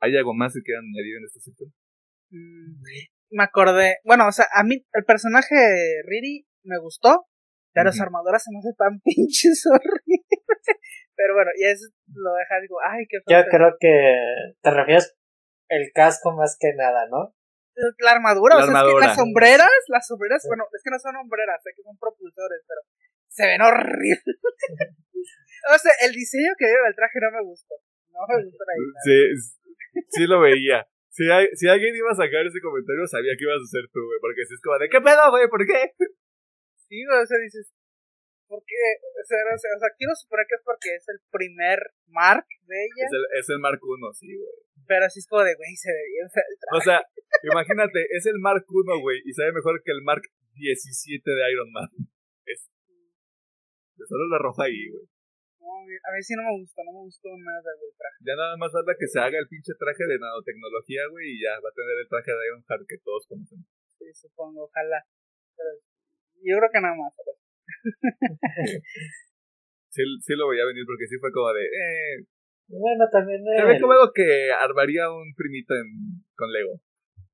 ¿hay algo más que quieran añadir en este sector? Mm, Me acordé, bueno, o sea, a mí el personaje de Riri me gustó, pero su Ujú. armadura se me hace tan pinches horrible. Pero bueno, y eso lo deja, digo, ay, qué Yo creo que te refieres el casco más que nada, ¿no? La armadura, La o sea, es que las sombreras, las sombreras, bueno, es que no son sombreras, sé que son propulsores, pero se ven horribles. o sea, el diseño que dio del traje no me gustó. No me gustó la idea. Sí, sí lo veía. Si, hay- si alguien iba a sacar ese comentario, sabía que ibas a ser tú, güey. Porque si es como de, ¿qué pedo, güey? ¿Por qué? Sí, güey, o sea, dices, ¿por qué? O sea, o sea, quiero suponer que es porque es el primer Mark de ella, Es el, es el Mark 1, sí, güey. pero así es como de, güey, se ve bien feo el traje. O sea, imagínate, es el Mark 1, güey, y sabe mejor que el Mark 17 de Iron Man. Es, de solo la roja ahí, güey. No, a mí sí no me gustó, no me gustó nada del traje. Ya nada más falta que se haga el pinche traje de nanotecnología, güey, y ya va a tener el traje de Iron Heart que todos conocemos. Sí, supongo, ojalá. Pero yo creo que nada más. pero- Sí, sí lo veía venir porque sí fue como de, eh, Bueno, también se ve como algo que armaría un primito en, con Lego.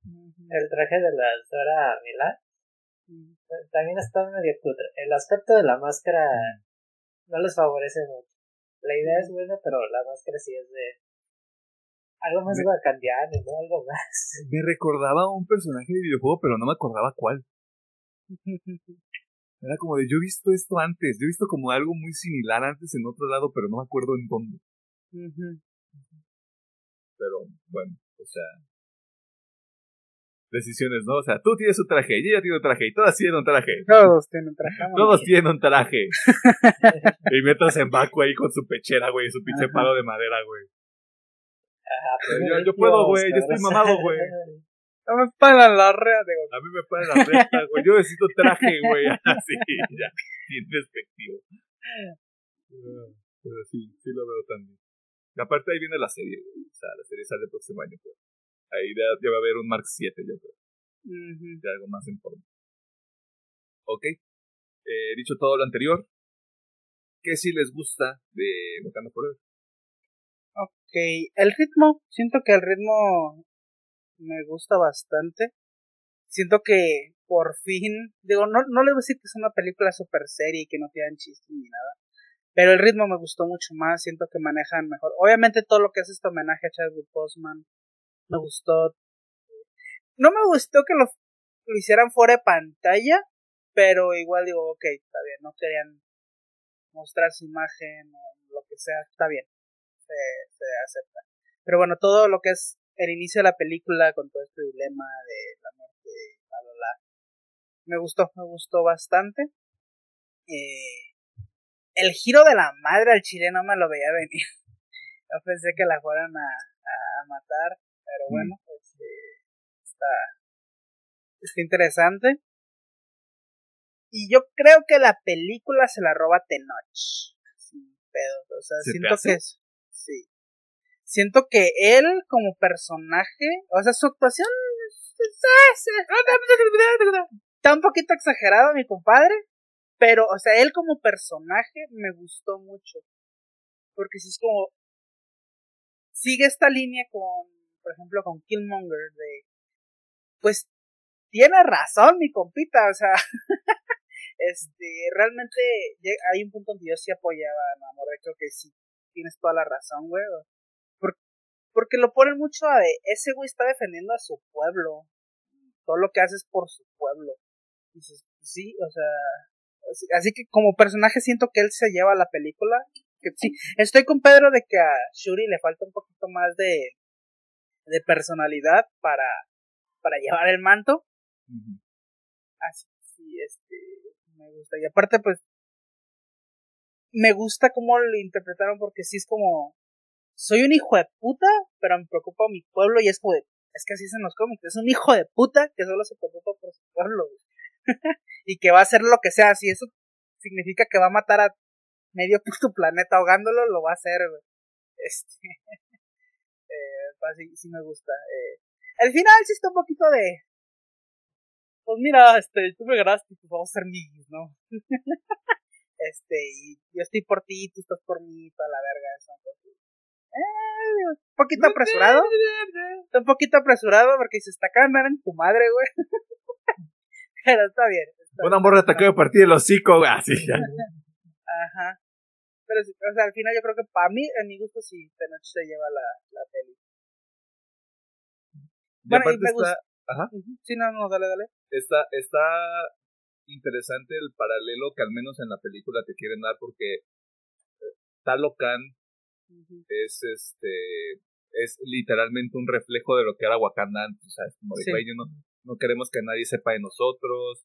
el traje de la Dora Milan Ujú. también está medio cutre. El aspecto de la máscara no les favorece mucho. La idea es buena, pero la máscara sí es de algo más wakandiano, ¿no? Algo más. Me recordaba a un personaje de videojuego, pero no me acordaba cuál. Era como de, yo he visto esto antes, yo he visto como algo muy similar antes en otro lado, pero no me acuerdo en dónde. Pero bueno, o sea. Decisiones, ¿no? O sea, tú tienes un traje, y ella tiene un traje, y todas tienen un traje. Todos tienen traje. Todos tienen un traje. y mientras en Baku ahí con su pechera, güey, su pinche palo de madera, güey. Ah, Yo- yo puedo, güey, yo estoy mamado, güey. No me pagan la rea, digo. A mí me pagan la renta, güey. Yo necesito traje, güey. Así, ya. Bien despectivo. Ah, Pero sí, sí lo veo también. Y aparte ahí viene la serie, güey. O sea, la serie sale el próximo año, pero Ahí ya, ya va a haber un Mark 7, yo creo. Ujú. De algo más en forma. Ok. Eh, dicho todo lo anterior, ¿qué sí les gusta de Wakanda Forever? Ok, el ritmo, siento que el ritmo me gusta bastante. Siento que por fin, digo, no, no le voy a decir que es una película super seria y que no tienen chistes ni nada, pero el ritmo me gustó mucho más, siento que manejan mejor. Obviamente todo lo que es este homenaje a Chadwick Boseman me gustó. No me gustó que lo, lo hicieran fuera de pantalla, pero igual digo, ok, está bien, no querían mostrar su imagen o lo que sea, está bien se, se acepta. Pero bueno, todo lo que es el inicio de la película con todo este dilema de la muerte y bla, bla, bla, me gustó, me gustó bastante. Eh, el giro de la madre al chile no me lo veía venir. Yo pensé que la fueran a, a, a matar, pero bueno, este, está, está interesante. Y yo creo que la película se la roba Tenoch. Sin pedos. O sea, ¿Se te siento que es. Sí. Siento que él como personaje, o sea, su actuación está un poquito exagerado, mi compadre, pero, o sea, él como personaje me gustó mucho. Porque si es como, sigue esta línea con, por ejemplo, con Killmonger de, pues, tiene razón mi compita, o sea, este, realmente hay un punto donde yo sí apoyaba a Namor, creo que sí, tienes toda la razón, güey, porque lo ponen mucho a de, ese güey está defendiendo a su pueblo, todo lo que hace es por su pueblo, y dices, sí, o sea, así, así que como personaje siento que él se lleva la película, porque sí, estoy con Pedro de que a Shuri le falta un poquito más de, de personalidad para, para llevar el manto. Así, sí, este, me gusta. Y aparte, pues, me gusta cómo lo interpretaron porque sí es como, soy un hijo de puta, pero me preocupa mi pueblo y es como es que así se nos come, es un hijo de puta que solo se preocupa por su pueblo. y que va a hacer lo que sea, si eso significa que va a matar a medio puto planeta ahogándolo, lo va a hacer, Este, eh, pues sí, me gusta. Eh. El final sí está un poquito de, pues mira, este, tú me ganaste, pues vamos a ser amigos, ¿no? este, y yo estoy por ti, tú estás por mí, toda la verga, eso. Eh, un poquito apresurado. Está un poquito apresurado porque se está cagando en tu madre, güey. Pero está bien. Una morra acaba de partir el hocico, güey, así ya. Ajá. Pero, o sea, al final yo creo que para mí, en mi gusto, sí, Tenoch se lleva la, la peli. bueno, y me gusta. Ajá. Sí, no, no, dale, dale. Está, está interesante el paralelo que al menos en la película te quieren dar porque es este es literalmente un reflejo de lo que era Wakanda o sea, es como de sí. no, no queremos que nadie sepa de nosotros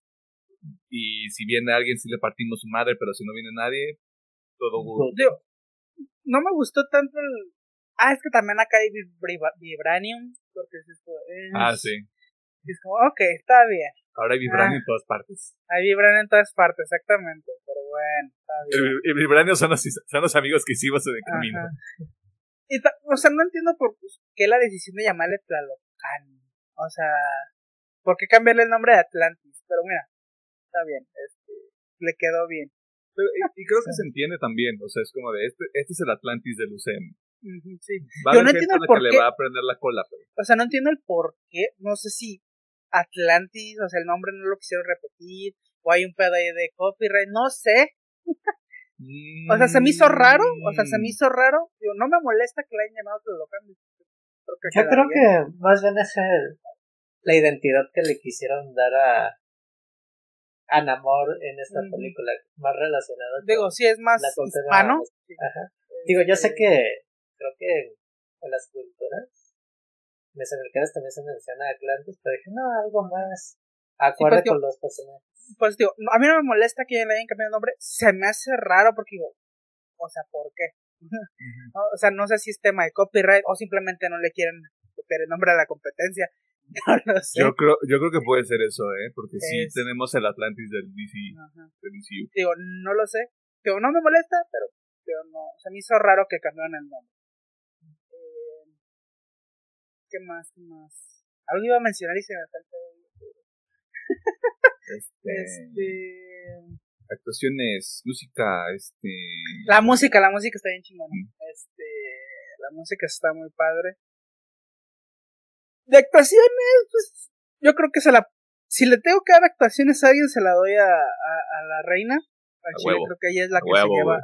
y si viene alguien sí le partimos su madre, pero si no viene nadie, todo gusto. no me gustó tanto el... Ah, es que también acá hay Vibranium, porque es eh, Ah, sí. Es como, ok, está bien. Ahora hay Vibranium en ah. todas partes. Hay Vibranium en todas partes, exactamente. Pero bueno, está bien. El, Vibranium son los, son los amigos que hicimos en el camino. Y o sea, no entiendo por qué la decisión de llamarle Tlalocan. O sea, ¿por qué cambiarle el nombre de Atlantis? Pero mira, está bien, este, le quedó bien. y, creo que se entiende también, o sea, es como de, este, este es el Atlantis del UCM. sí. Va Yo no entiendo el por qué. le va a prender la cola, pero... O sea, no entiendo el por qué, no sé si Atlantis, o sea, el nombre no lo quisieron repetir, o hay un pedo ahí de copyright, no sé. o sea, se me hizo raro, o sea, se me hizo raro. Digo, no me molesta que le hayan llamado otro local. Yo creo que más bien es el, la identidad que le quisieron dar a, a Namor en esta película, más relacionado Digo, sí, es más hispano. Ajá. Digo, yo sé que creo que en las culturas mesoamericanas también se menciona Atlantis, pero dije, no, algo más acorde pues, con los personajes. Pues digo, a mí no me molesta que le hayan cambiado el nombre, se me hace raro porque digo, o sea, ¿por qué? o sea, no sé si es tema de copyright o simplemente no le quieren copiar el nombre a la competencia. No lo sé. Yo creo, yo creo que puede ser eso, ¿eh? Porque sí tenemos el Atlantis del DC. Del DCU. Digo, no lo sé. Digo, no me molesta, pero digo, no. Se me hizo raro que cambiaron el nombre. Eh, ¿Qué más? ¿Qué más? Algo iba a mencionar y se me falta. Este... este... Actuaciones, música, este... La música, la música está bien chingona. Este... La música está muy padre. De actuaciones, pues yo creo que se la. Si le tengo que dar actuaciones a alguien, se la doy a, a, la reina. A creo que ella es la que se lleva.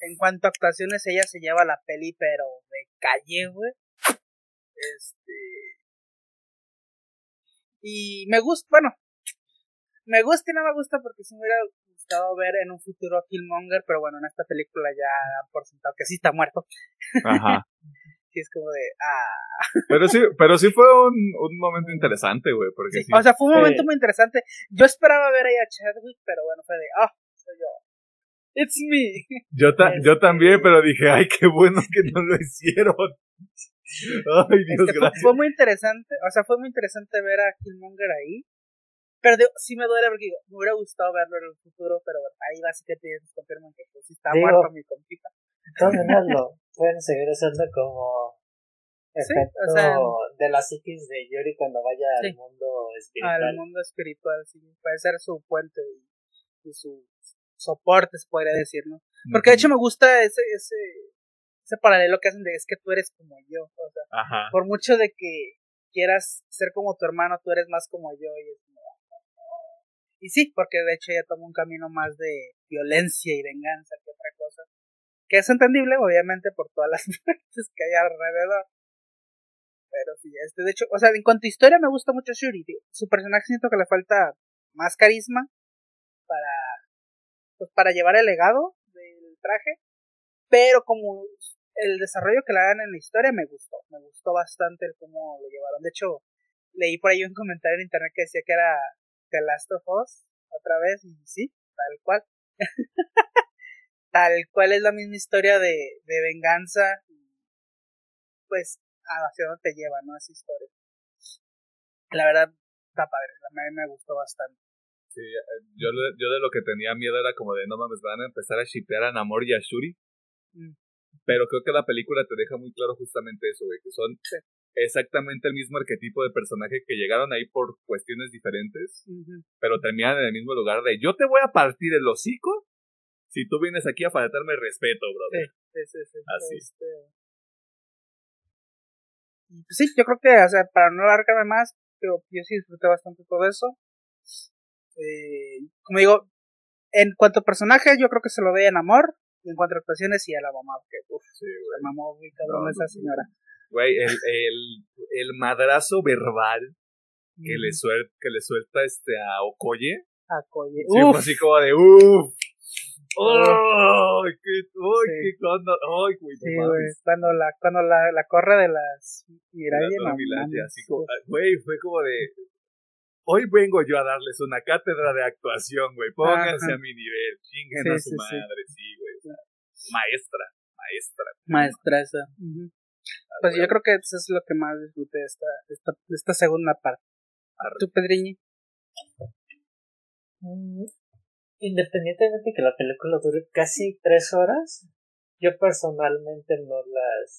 En cuanto a actuaciones, ella se lleva la peli, pero de calle, güey. Este. Y me gusta, bueno. Me gusta y no me gusta porque si me hubiera gustado ver en un futuro a Killmonger, pero bueno, en esta película ya han por sentado que sí está muerto. Ajá. sí es como de, ah. Pero sí, pero sí fue un, un momento interesante, güey, porque sí, O sea, fue un momento muy interesante. Yo esperaba ver ahí a Chadwick, pero bueno, fue de, ah, soy yo. It's me. Yo, ta yo también, pero dije, ay, qué bueno que no lo hicieron. Ay, Dios, este, gracias. Fue, muy interesante, o sea, fue muy interesante ver a Killmonger ahí. Pero sí me duele porque me hubiera gustado verlo en el futuro, pero ahí básicamente confirman que pues sí está muerto mi compita. Entonces, lo pueden seguir usando como efecto de la psiquis de Yuri cuando vaya al mundo espiritual. Al mundo espiritual, sí. Puede ser su puente y, su soporte, podría decir, ¿no? Porque de hecho me gusta ese, ese, ese paralelo que hacen de es que tú eres como yo. O sea, por mucho de que quieras ser como tu hermano, tú eres más como yo. Y, es y sí, porque de hecho ella toma un camino más de violencia y venganza que otra cosa que es entendible, obviamente, por todas las muertes que hay alrededor. Pero sí, este, de hecho, o sea, en cuanto a historia me gusta mucho Shuri. Su personaje siento que le falta más carisma para, pues, para llevar el legado del traje. pero como el desarrollo que le dan en la historia me gustó, me gustó bastante el cómo lo llevaron. De hecho, leí por ahí un comentario en internet que decía que era The Last of Us, otra vez, y sí, tal cual. tal cual es la misma historia de, de venganza, pues hacia dónde te lleva, ¿no? Esa historia. La verdad, está padre, a mí me gustó bastante. Sí, eh, yo, yo de lo que tenía miedo era como de no mames, van a empezar a shipear a Namor y a Shuri. Mm. Pero creo que la película te deja muy claro justamente eso, güey, que son exactamente el mismo arquetipo de personaje que llegaron ahí por cuestiones diferentes, pero terminan en el mismo lugar de yo te voy a partir el hocico si tú vienes aquí a faltarme respeto, brother. Sí, sí, sí. Así. Este... Pues sí, yo creo que, o sea, para no alargarme más, yo, yo sí disfruté bastante todo eso. Eh, como digo, en cuanto a personaje, yo creo que se lo ve en amor. Y en cuanto a actuaciones, y a la mamá, que uff, sí, güey. mamó muy cabrón esa señora. Güey, el, el, el madrazo verbal que, le suelta, que le suelta este a Okoye. A Okoye. Sí, fue así como de uff. ¡Ay, qué, ay, qué cuando, ay, güey, sí, güey, cuando la, cuando la, la corre de las Mirai así como, ah, güey, fue como de, hoy vengo yo a darles una cátedra de actuación, güey, pónganse a mi nivel, chinguen a su madre, sí, güey, maestra, maestra. Maestra esa. Pues yo creo que eso es lo que más disfruté de esta, esta, esta segunda parte. ¿Tú, Pedriñi? Mm, independientemente que la película dure casi tres horas, yo personalmente no las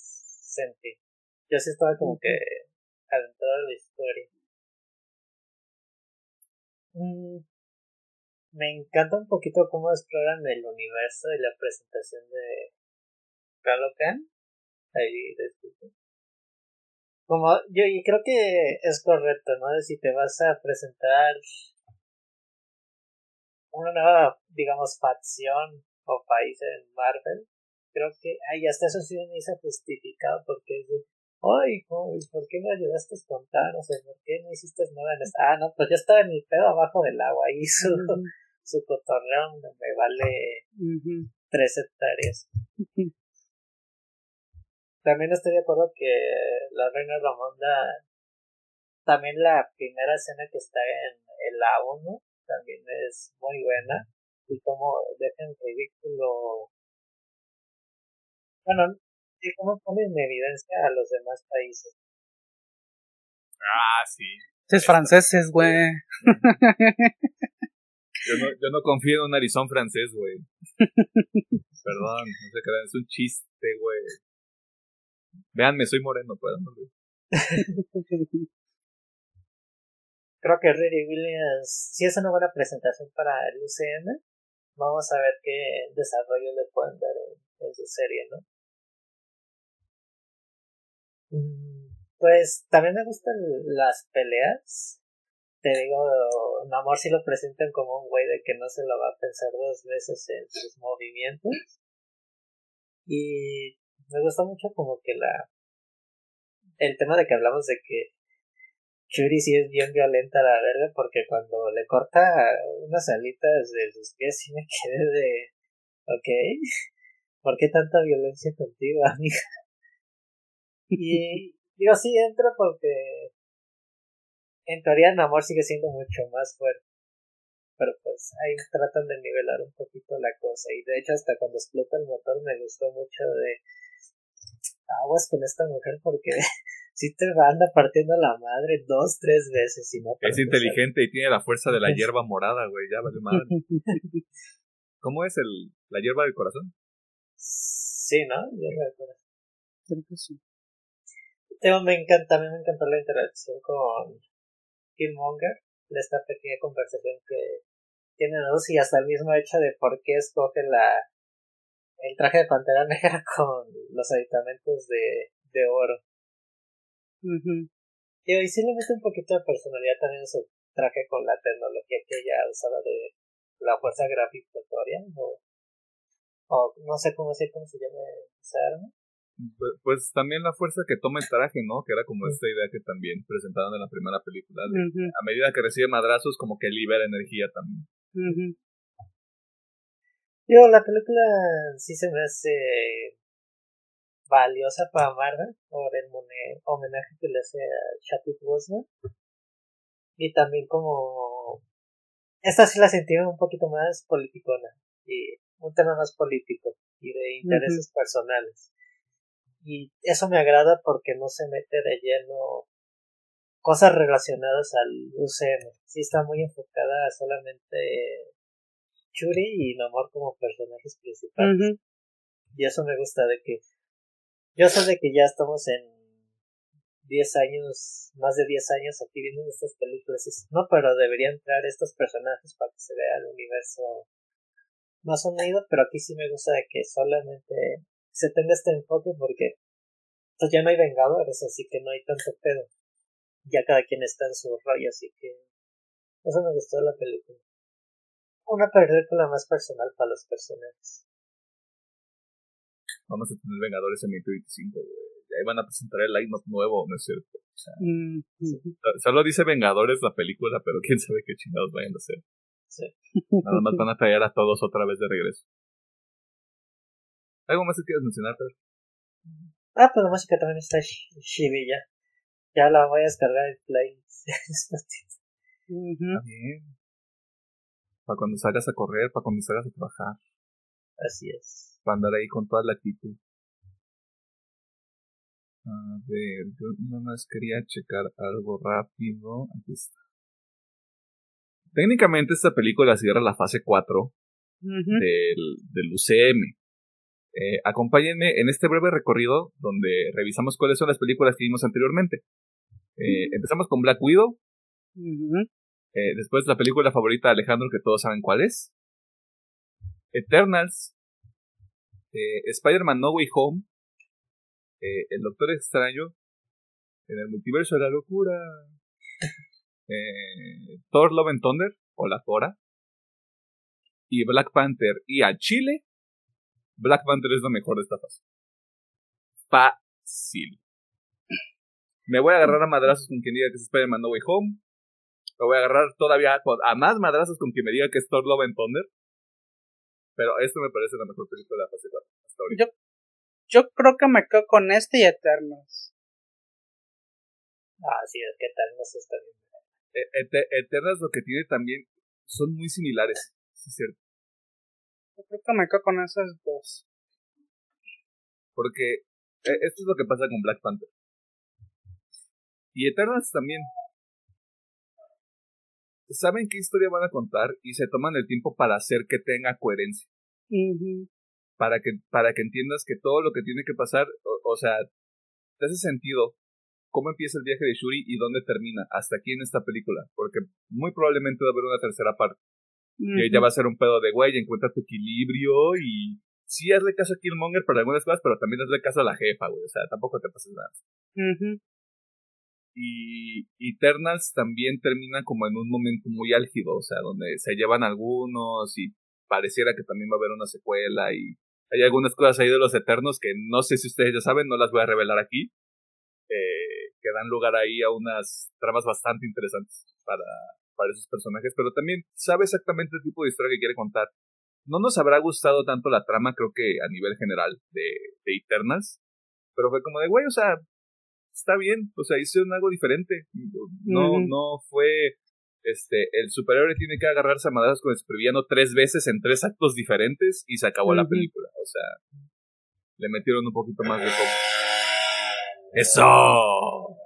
sentí. Yo sí estaba como que adentrado en la historia. Mm, me encanta un poquito cómo exploran el universo y la presentación de Khan ahí Como yo y creo que es correcto, ¿no? Si te vas a presentar una nueva, digamos, facción o país en Marvel, creo que, ay, hasta eso sí me hizo justificado porque es de, ay, ¿por qué me ayudaste a contar? O sea, ¿por qué no hiciste nada en esta? Ah, no, pues ya estaba en mi pedo abajo del agua, ahí su, su cotorreo me vale tres hectáreas. También estoy de acuerdo que la reina Ramonda, también la primera escena que está en el la 1 también es muy buena. Y como dejan ridículo bueno y cómo ponen en evidencia a los demás países. Ah sí. Es franceses güey. Yo no, yo no confío en un narizón francés güey. Perdón no sé qué es un chiste güey Veanme, soy moreno, pueden Creo que Riri Williams sí es una buena presentación para el UCM. Vamos a ver qué desarrollo le pueden dar en, su serie, ¿no? Mm, pues también me gustan las peleas. Te digo, amor si lo presentan como un güey de que no se lo va a pensar dos veces en sus movimientos. Y me gusta mucho como que la el tema de que hablamos de que Churi sí es bien violenta la verga porque cuando le corta unas alitas de sus pies sí me quedé de ok ¿por qué tanta violencia contigo amiga? y digo sí entra porque en teoría amor sigue siendo mucho más fuerte pero pues ahí tratan de nivelar un poquito la cosa y de hecho hasta cuando explota el motor me gustó mucho de aguas con esta mujer porque si te anda partiendo la madre dos, tres veces. Y no es inteligente y tiene la fuerza de la hierba morada, güey, ya vale madre. ¿Cómo es el, la hierba del corazón? Sí, ¿no? Hierba del corazón. Creo que sí. me encanta, a mí me encantó la interacción con Killmonger, esta pequeña conversación que tiene dos y hasta el mismo hecho de por qué escoge la el traje de pantera negra con los aditamentos de, de oro. Y sí le mete un poquito de personalidad también su traje con la tecnología que ella usaba de la fuerza gravitatoria o, o no sé cómo decir cómo se llama esa arma. Pues, pues, también la fuerza que toma el traje, ¿no? Que era como esta idea que también presentaron en la primera película. A medida que recibe madrazos, como que libera energía también. Digo, la película sí se me hace valiosa para Marvel por el homenaje que le hace a Chadwick Boseman. Y también como... Esta sí la sentí un poquito más politicona y un tema más político y de intereses personales. Y eso me agrada porque no se mete de lleno cosas relacionadas al UCM. Sí está muy enfocada solamente Churi y Namor como personajes principales. Y eso me gusta de que yo sé de que ya estamos en 10 años, más de 10 años aquí viendo estas películas. no, pero deberían entrar estos personajes para que se vea el universo más unido, pero aquí sí me gusta de que solamente se tenga este enfoque porque pues ya no hay vengadores, así que no hay tanto pedo. Ya cada quien está en su rollo, así que eso me gustó de la película. Una película más personal para los personajes. Vamos a tener Vengadores en 2025, Ahí van a presentar el line-up nuevo, ¿no es cierto? Mm, solo dice Vengadores la película, pero quién sabe qué chingados vayan a hacer. Sí. Nada más van a traer a todos otra vez de regreso. ¿Algo más que quieras mencionar, Pedro? Ah, pues la música también está chibi ya. Ya la voy a descargar en Play. También. Para cuando salgas a correr, para cuando salgas a trabajar. Así es. Para andar ahí con toda la actitud. A ver, yo nada más quería checar algo rápido. Aquí está. Técnicamente esta película cierra la fase 4 del, del UCM. Eh, acompáñenme en este breve recorrido donde revisamos cuáles son las películas que vimos anteriormente. Eh, empezamos con Black Widow. Eh, después la película favorita de Alejandro, que todos saben cuál es. Eternals. Spider-Man No Way Home. el Doctor Extraño. En el multiverso de la locura. Thor Love and Thunder. O la Tora. Y Black Panther. Y a Chile Black Panther es lo mejor de esta fase. Fácil. Me voy a agarrar a madrazos con quien diga que es Spider-Man No Way Home. Me voy a agarrar todavía a más madrazos con quien me diga que es Thor Love and Thunder. Pero esto me parece la mejor película de la fase 4 hasta ahorita. Yo, yo creo que me quedo con este y Eternos. Ah, sí, es que Eternos está bien. E Eternos lo que tiene también son muy similares, es cierto creo que me quedo con esas dos. Porque eh, esto es lo que pasa con Black Panther. Y Eternals también. Saben qué historia van a contar y se toman el tiempo para hacer que tenga coherencia. Para que, para que entiendas que todo lo que tiene que pasar, o, sea, te hace sentido cómo empieza el viaje de Shuri y dónde termina, hasta aquí en esta película, porque muy probablemente va a haber una tercera parte. Y ella va a ser un pedo de, güey, encuentra tu equilibrio y sí hazle caso a Killmonger para algunas cosas, pero también hazle caso a la jefa, güey. O sea, tampoco te pases nada. Y Eternals también termina como en un momento muy álgido, o sea, donde se llevan algunos y pareciera que también va a haber una secuela y hay algunas cosas ahí de los Eternos que no sé si ustedes ya saben, no las voy a revelar aquí, eh, que dan lugar ahí a unas tramas bastante interesantes para, para esos personajes, pero también sabe exactamente el tipo de historia que quiere contar. No nos habrá gustado tanto la trama, creo que a nivel general, de, de Eternals, pero fue como de, güey, o sea, está bien, o sea, hicieron algo diferente. No, no fue, este, el superhéroe tiene que agarrarse a madrazos con el tres veces en tres actos diferentes y se acabó la película. O sea, le metieron un poquito más de ¡Eso!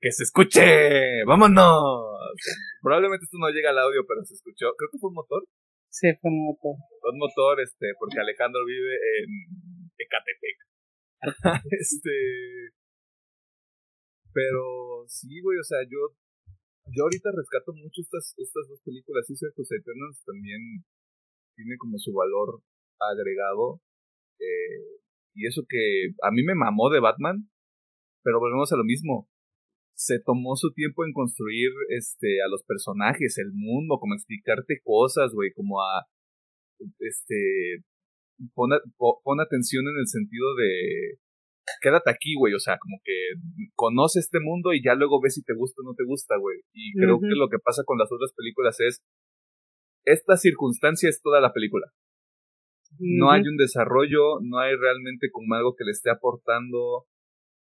¡Que se escuche! ¡Vámonos! Probablemente esto no llega al audio, pero se escuchó. Creo que fue un motor. Sí, fue un motor. Fue un motor, este, porque Alejandro vive en Ecatepec. este. Pero sí, güey, o sea, yo. Yo ahorita rescato mucho estas, estas dos películas. Sí, cierto, Eternals también tiene como su valor agregado. Eh, y eso que a mí me mamó de Batman, pero volvemos a lo mismo se tomó su tiempo en construir este a los personajes, el mundo, como explicarte cosas, güey, como a este pon, pon, atención en el sentido de quédate aquí, güey, o sea, como que conoce este mundo y ya luego ves si te gusta o no te gusta, güey. Y creo que lo que pasa con las otras películas es esta circunstancia es toda la película. No hay un desarrollo, no hay realmente como algo que le esté aportando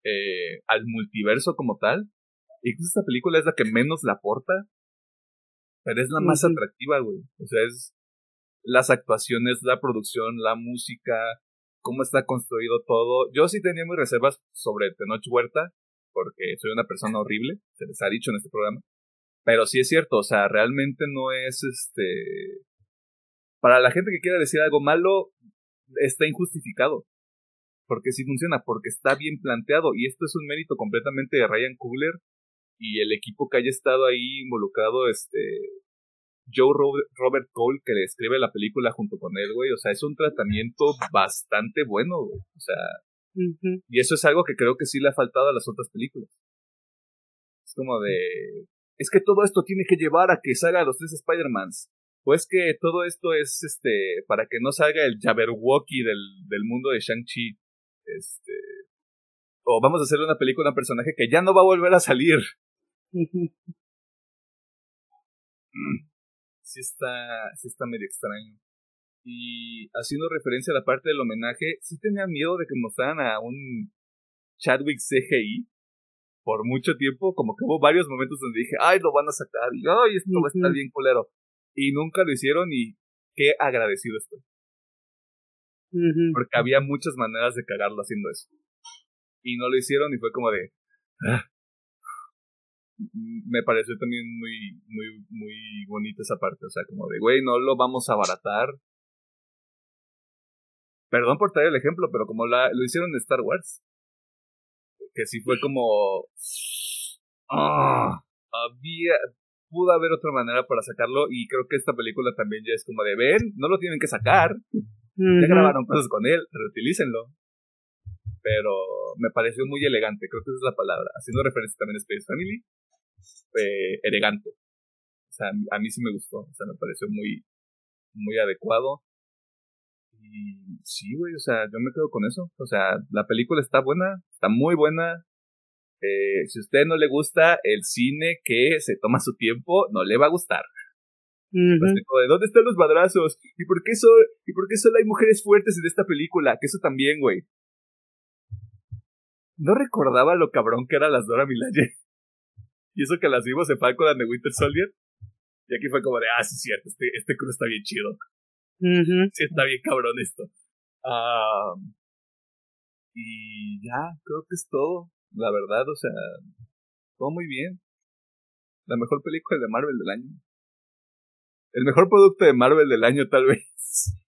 eh, al multiverso como tal. Incluso esta película es la que menos la aporta, pero es la más atractiva, güey. O sea, es las actuaciones, la producción, la música, cómo está construido todo. Yo sí tenía mis reservas sobre Tenoch Huerta, porque soy una persona horrible, se les ha dicho en este programa. Pero sí es cierto, o sea, realmente no es este. Para la gente que quiera decir algo malo, está injustificado. Porque sí funciona, porque está bien planteado. Y esto es un mérito completamente de Ryan Coogler y el equipo que haya estado ahí involucrado, este. Joe Robert Cole, que le escribe la película junto con él, güey. O sea, es un tratamiento bastante bueno, güey. O sea. Y eso es algo que creo que sí le ha faltado a las otras películas. Es como de es que todo esto tiene que llevar a que salga los tres Spider-Mans. Pues que todo esto es este para que no salga el Jabberwocky del, del mundo de Shang-Chi. Este. O vamos a hacer una película a un personaje que ya no va a volver a salir. Sí está. sí está medio extraño. Y haciendo referencia a la parte del homenaje, sí tenía miedo de que mostraran a un Chadwick CGI por mucho tiempo, como que hubo varios momentos donde dije, ay, lo van a sacar, y ay, esto va a estar bien culero. Y nunca lo hicieron y qué agradecido estoy. Porque había muchas maneras de cagarlo haciendo eso. Y no lo hicieron y fue como de... Ah". Me pareció también muy, muy, muy bonita esa parte. O sea, como de, güey, no lo vamos a abaratar. Perdón por traer el ejemplo, pero como la, lo hicieron en Star Wars que sí fue como... Ah, había... Pudo haber otra manera para sacarlo y creo que esta película también ya es como de, ven, no lo tienen que sacar. Ya grabaron cosas con él, reutilícenlo. Pero me pareció muy elegante, creo que esa es la palabra. Haciendo referencia también a Space Family, eh, elegante. O sea, a mí sí me gustó, o sea, me pareció muy, muy adecuado. Y sí, güey, o sea, yo me quedo con eso. O sea, la película está buena, está muy buena. Eh, si a usted no le gusta el cine que se toma su tiempo, no le va a gustar. ¿De dónde están los madrazos? ¿Y por, qué solo, ¿Y por qué solo hay mujeres fuertes en esta película? Que eso también, güey. No recordaba lo cabrón que era las Dora Milaje. Y eso que las vimos en Falcon and the Winter Soldier. Y aquí fue como de, ah, sí, cierto, este, este crew está bien chido. Sí, está bien cabrón esto. y ya, creo que es todo. La verdad, o sea, todo muy bien. La mejor película de Marvel del año. El mejor producto de Marvel del año, tal vez.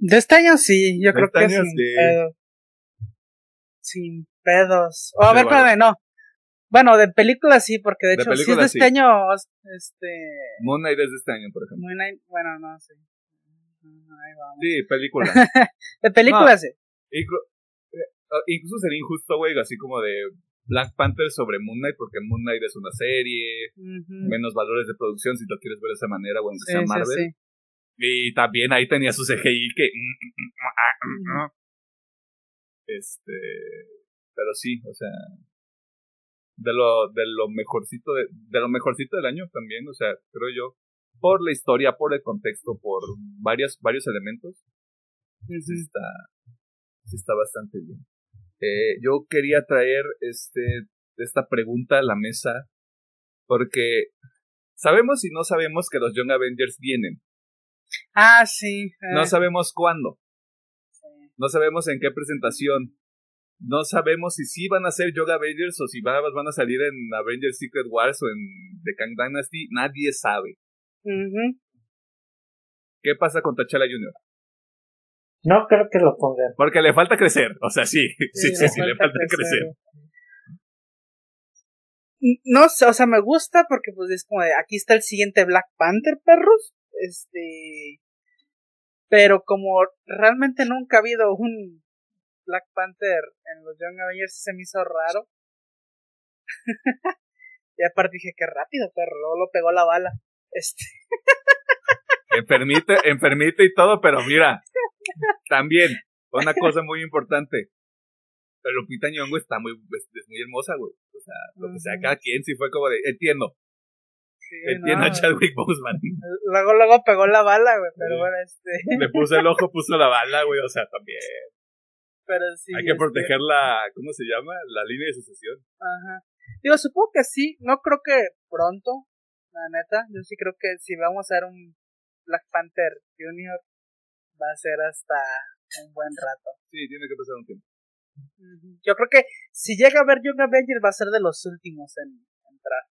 De este año sí, yo creo este que sin sí. pedos. Sin pedos. Oh, a ver, espérame, no. Bueno, de películas sí, porque de, hecho, si es de este año, este... Moon Knight es de este año, por ejemplo. Moon Knight, bueno, no. Ahí vamos. Sí, película. de películas sí. Eh, ah, incluso sería injusto, güey, así como de Black Panther sobre Moon Knight, porque Moon Knight es una serie, menos valores de producción si lo quieres ver de esa manera, o aunque sea Marvel. Sí, sí. Y también ahí tenía su CGI que... Este... Pero sí, o sea de lo, de lo mejorcito de, de lo mejorcito del año también, o sea, creo yo, por la historia, por el contexto, por varios, varios elementos, sí, está, sí está bastante bien. Eh, yo quería traer este, esta pregunta a la mesa, porque sabemos y no sabemos que los Young Avengers vienen. Ah, sí. No sabemos cuándo. No sabemos en qué presentación. No sabemos si sí van a ser Yoga Avengers o si van, van a salir en Avengers Secret Wars o en The Kang Dynasty. Nadie sabe. ¿Qué pasa con T'Challa Jr.? No creo que lo pongan. Porque le falta crecer. O sea, sí. Sí, sí, sí, le falta crecer. No sé, o sea, me gusta porque pues es como de, aquí está el siguiente Black Panther, perros. Este. Pero como realmente nunca ha habido un Black Panther en los Young Avengers se me hizo raro. y aparte dije, qué rápido, perro, luego lo pegó la bala. Este. enfermite, enfermite y todo, pero mira, también, una cosa muy importante. Pero Lupita Nyong'o está muy, es, muy hermosa, güey. O sea, lo que sea, cada quien sí fue como de, entiendo. Entiendo a Chadwick Boseman. Luego, luego pegó la bala, güey, pero bueno, este... Le puso el ojo, puso la bala, güey, o sea, también. Pero sí. Hay que este, proteger la, ¿cómo se llama? La línea de sucesión. Ajá. Digo, supongo que sí, no creo que pronto, la neta. Yo sí creo que si vamos a ver un Black Panther Junior, va a ser hasta un buen rato. Sí, tiene que pasar un tiempo. Yo creo que si llega a ver Young Avengers va a ser de los últimos en entrar.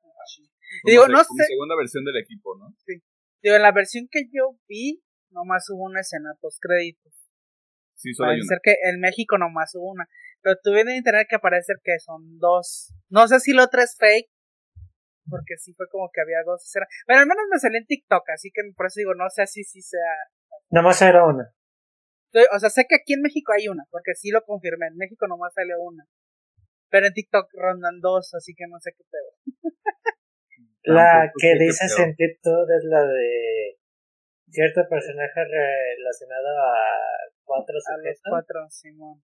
Como Digo, no como sé. segunda versión del equipo, ¿no? Digo, en la versión que yo vi, nomás hubo una escena post créditos. Sí, solo hay Parece una. ser que en México nomás hubo una. Pero tuve en internet que parece que son dos. No sé si la otra es fake. Porque sí fue como que había dos escenas. Pero al menos me salió en TikTok, así que por eso digo, no sé si sí sea. Nomás era una. O sea, sé que aquí en México hay una, porque sí lo confirmé. En México nomás salió una. Pero en TikTok rondan dos, así que no sé qué pedo. La que dices en TikTok es la de cierto personaje relacionado a cuatro A los sujetos. cuatro, Simón.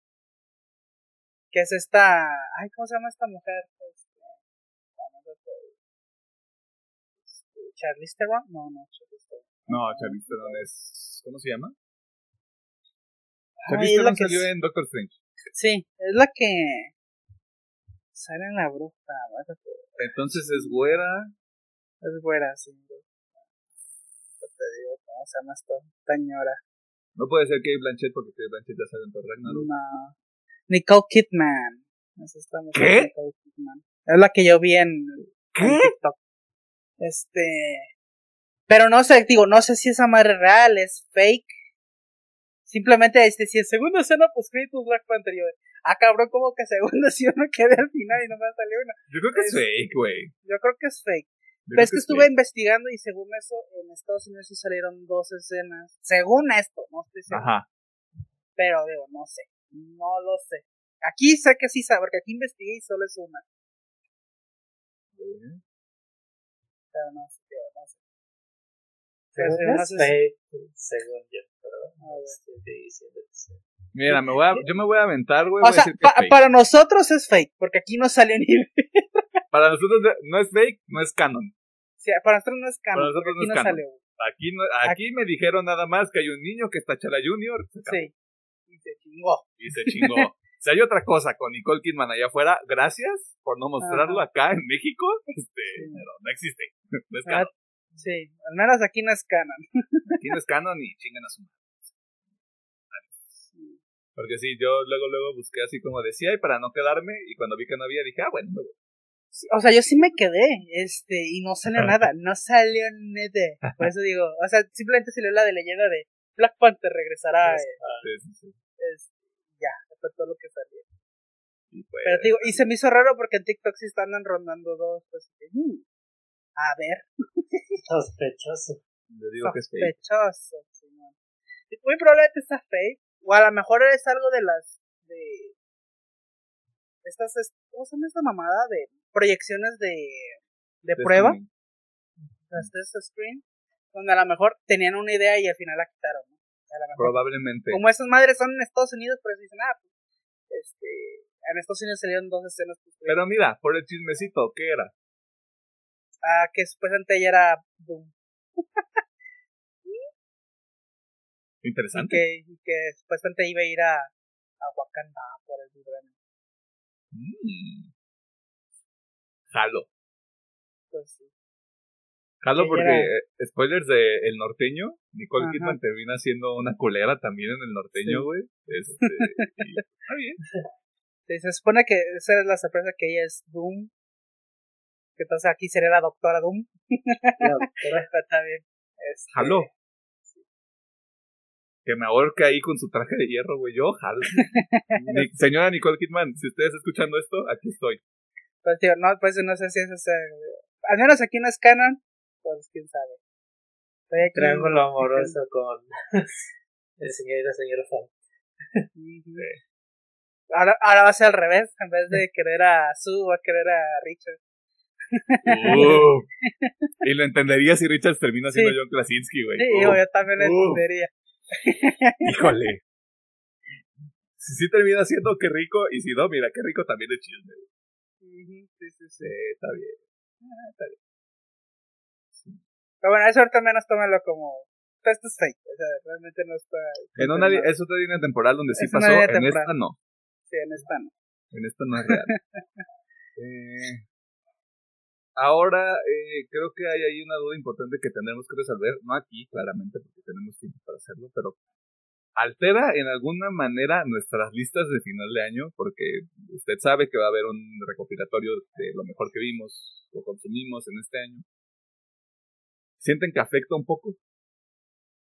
Que es esta. Ay, ¿cómo se llama esta mujer? Este, ¿Charlize Theron? No, no, Charlize Theron. No, Charlize Theron es... ¿Cómo se llama? Ay, Charlize es la Theron que salió es- en Doctor Strange. Sí, es la que sale en la bruja, ¿verdad? Entonces es güera. Es güera, sí. Te digo, ¿cómo se llama esta señora? No puede ser Kate Blanchett porque Kate Blanchett ya en Thor Ragnarok. No. Nicole Kidman. Es esta mujer, ¿Qué? Nicole Kidman. Es la que yo vi en, en ¿Qué? TikTok. Este. Pero no sé, digo, no sé si esa madre real, es fake. Simplemente, este, si el segundo escena post créditos Black Panther, yo, ah, cabrón, como que segundo si uno quede al final y no me salió una. Yo creo que es Es- fake, güey. Yo creo que es fake. Yo Pero creo es que es estuve investigando y según eso, en Estados Unidos sí salieron dos escenas. Según esto, no estoy seguro. Ajá. Pero digo, no sé. No lo sé. Aquí sé que sí sabe, porque aquí investigué y solo es una. Pero no sé, no Según no sé yo, pero no estoy diciendo que. Mira, me voy a, yo me voy a aventar, güey. O voy a sea, decir que es pa- fake. para nosotros es fake, porque aquí no sale ni. Para nosotros no es fake, no es canon. Sí, para nosotros no es canon, Para nosotros no es no, canon. Aquí, no, aquí me dijeron nada más que hay un niño que está Chala Junior Sí. Y se chingó. y se chingó. si hay otra cosa con Nicole Kidman allá afuera, gracias por no mostrarlo acá en México. Este, pero no existe. No es Ah, canon. Sí, al menos aquí no es canon. Aquí no es canon y chingan a su madre. Porque sí, yo luego, luego busqué así como decía y para no quedarme y cuando vi que no había dije, ah, bueno, me voy. O sea, yo sí me quedé, este, y no salió Ah. nada, no salió nada. Por eso digo, o sea, simplemente salió la de leyenda de Black Panther regresará. Pues, eh, Sí, sí, sí. es- ya, fue todo lo que salió. Y pues, Pero digo, y se me hizo raro porque en TikTok sí están rondando dos, pues, que, mm, a ver, Sospechoso. le digo que es fake. sospechoso. Y Muy probablemente está fake, o a lo mejor es algo de las, de, estas, es- ¿cómo se llama esta mamada? De proyecciones de, de De prueba. las test screen, donde a lo mejor tenían una idea y al final la quitaron, ¿no? A lo mejor, Probablemente. como esas madres son en Estados Unidos, pues dicen, ah, pues, este, en Estados Unidos salieron dos escenas, pues, Pero mira, por el chismecito, ¿qué era? ah, que supuestamente ella era Doom, y Interesante. que, y que supuestamente iba a ir a, a Wakanda por el vibranium. Mm. Jalo. Pues, sí. Jalo Que porque, era- eh, spoilers de El Norteño, Nicole Ajá. Kidman termina siendo una culera también en El Norteño, Sí. güey. Este, y está bien. Sí, se supone que esa es la sorpresa que ella es Doom, que entonces aquí sería la doctora Doom, No, pero está bien. Este, Jalo. Que me ahorque ahí con su traje de hierro, güey. Yo. Ni- señora Nicole Kidman, si ustedes escuchando esto, aquí estoy. Pues digo, no, pues no sé si es ese. Al menos aquí no es canon, pues quién sabe. Estoy aquí- triángulo amoroso con el señor y la señora Fan. Ahora, ahora va a ser al revés, en vez de querer a Sue, va a querer a Richard. Uh. y lo entendería si Richards termina siendo Sí. John Krasinski, güey. Sí, Uh. yo también lo Uh. entendería. Híjole. Si sí termina siendo qué rico, y si no, mira, qué rico también es chisme. Sí, sí, sí. Sí, está bien. Ah, está bien. Pero bueno, eso ahorita menos tómalo como. Esto es fake. O sea, realmente no está. En una, es otra línea temporal donde sí Es pasó, en temporal. esta no. Sí, en esta no. En esta no es real. Eh, ahora, eh, creo que hay ahí una duda importante que tendremos que resolver. No aquí, claramente, porque tenemos tiempo para hacerlo, pero altera en alguna manera nuestras listas de final de año, porque usted sabe que va a haber un recopilatorio de lo mejor que vimos o consumimos en este año. ¿Sienten que afecta un poco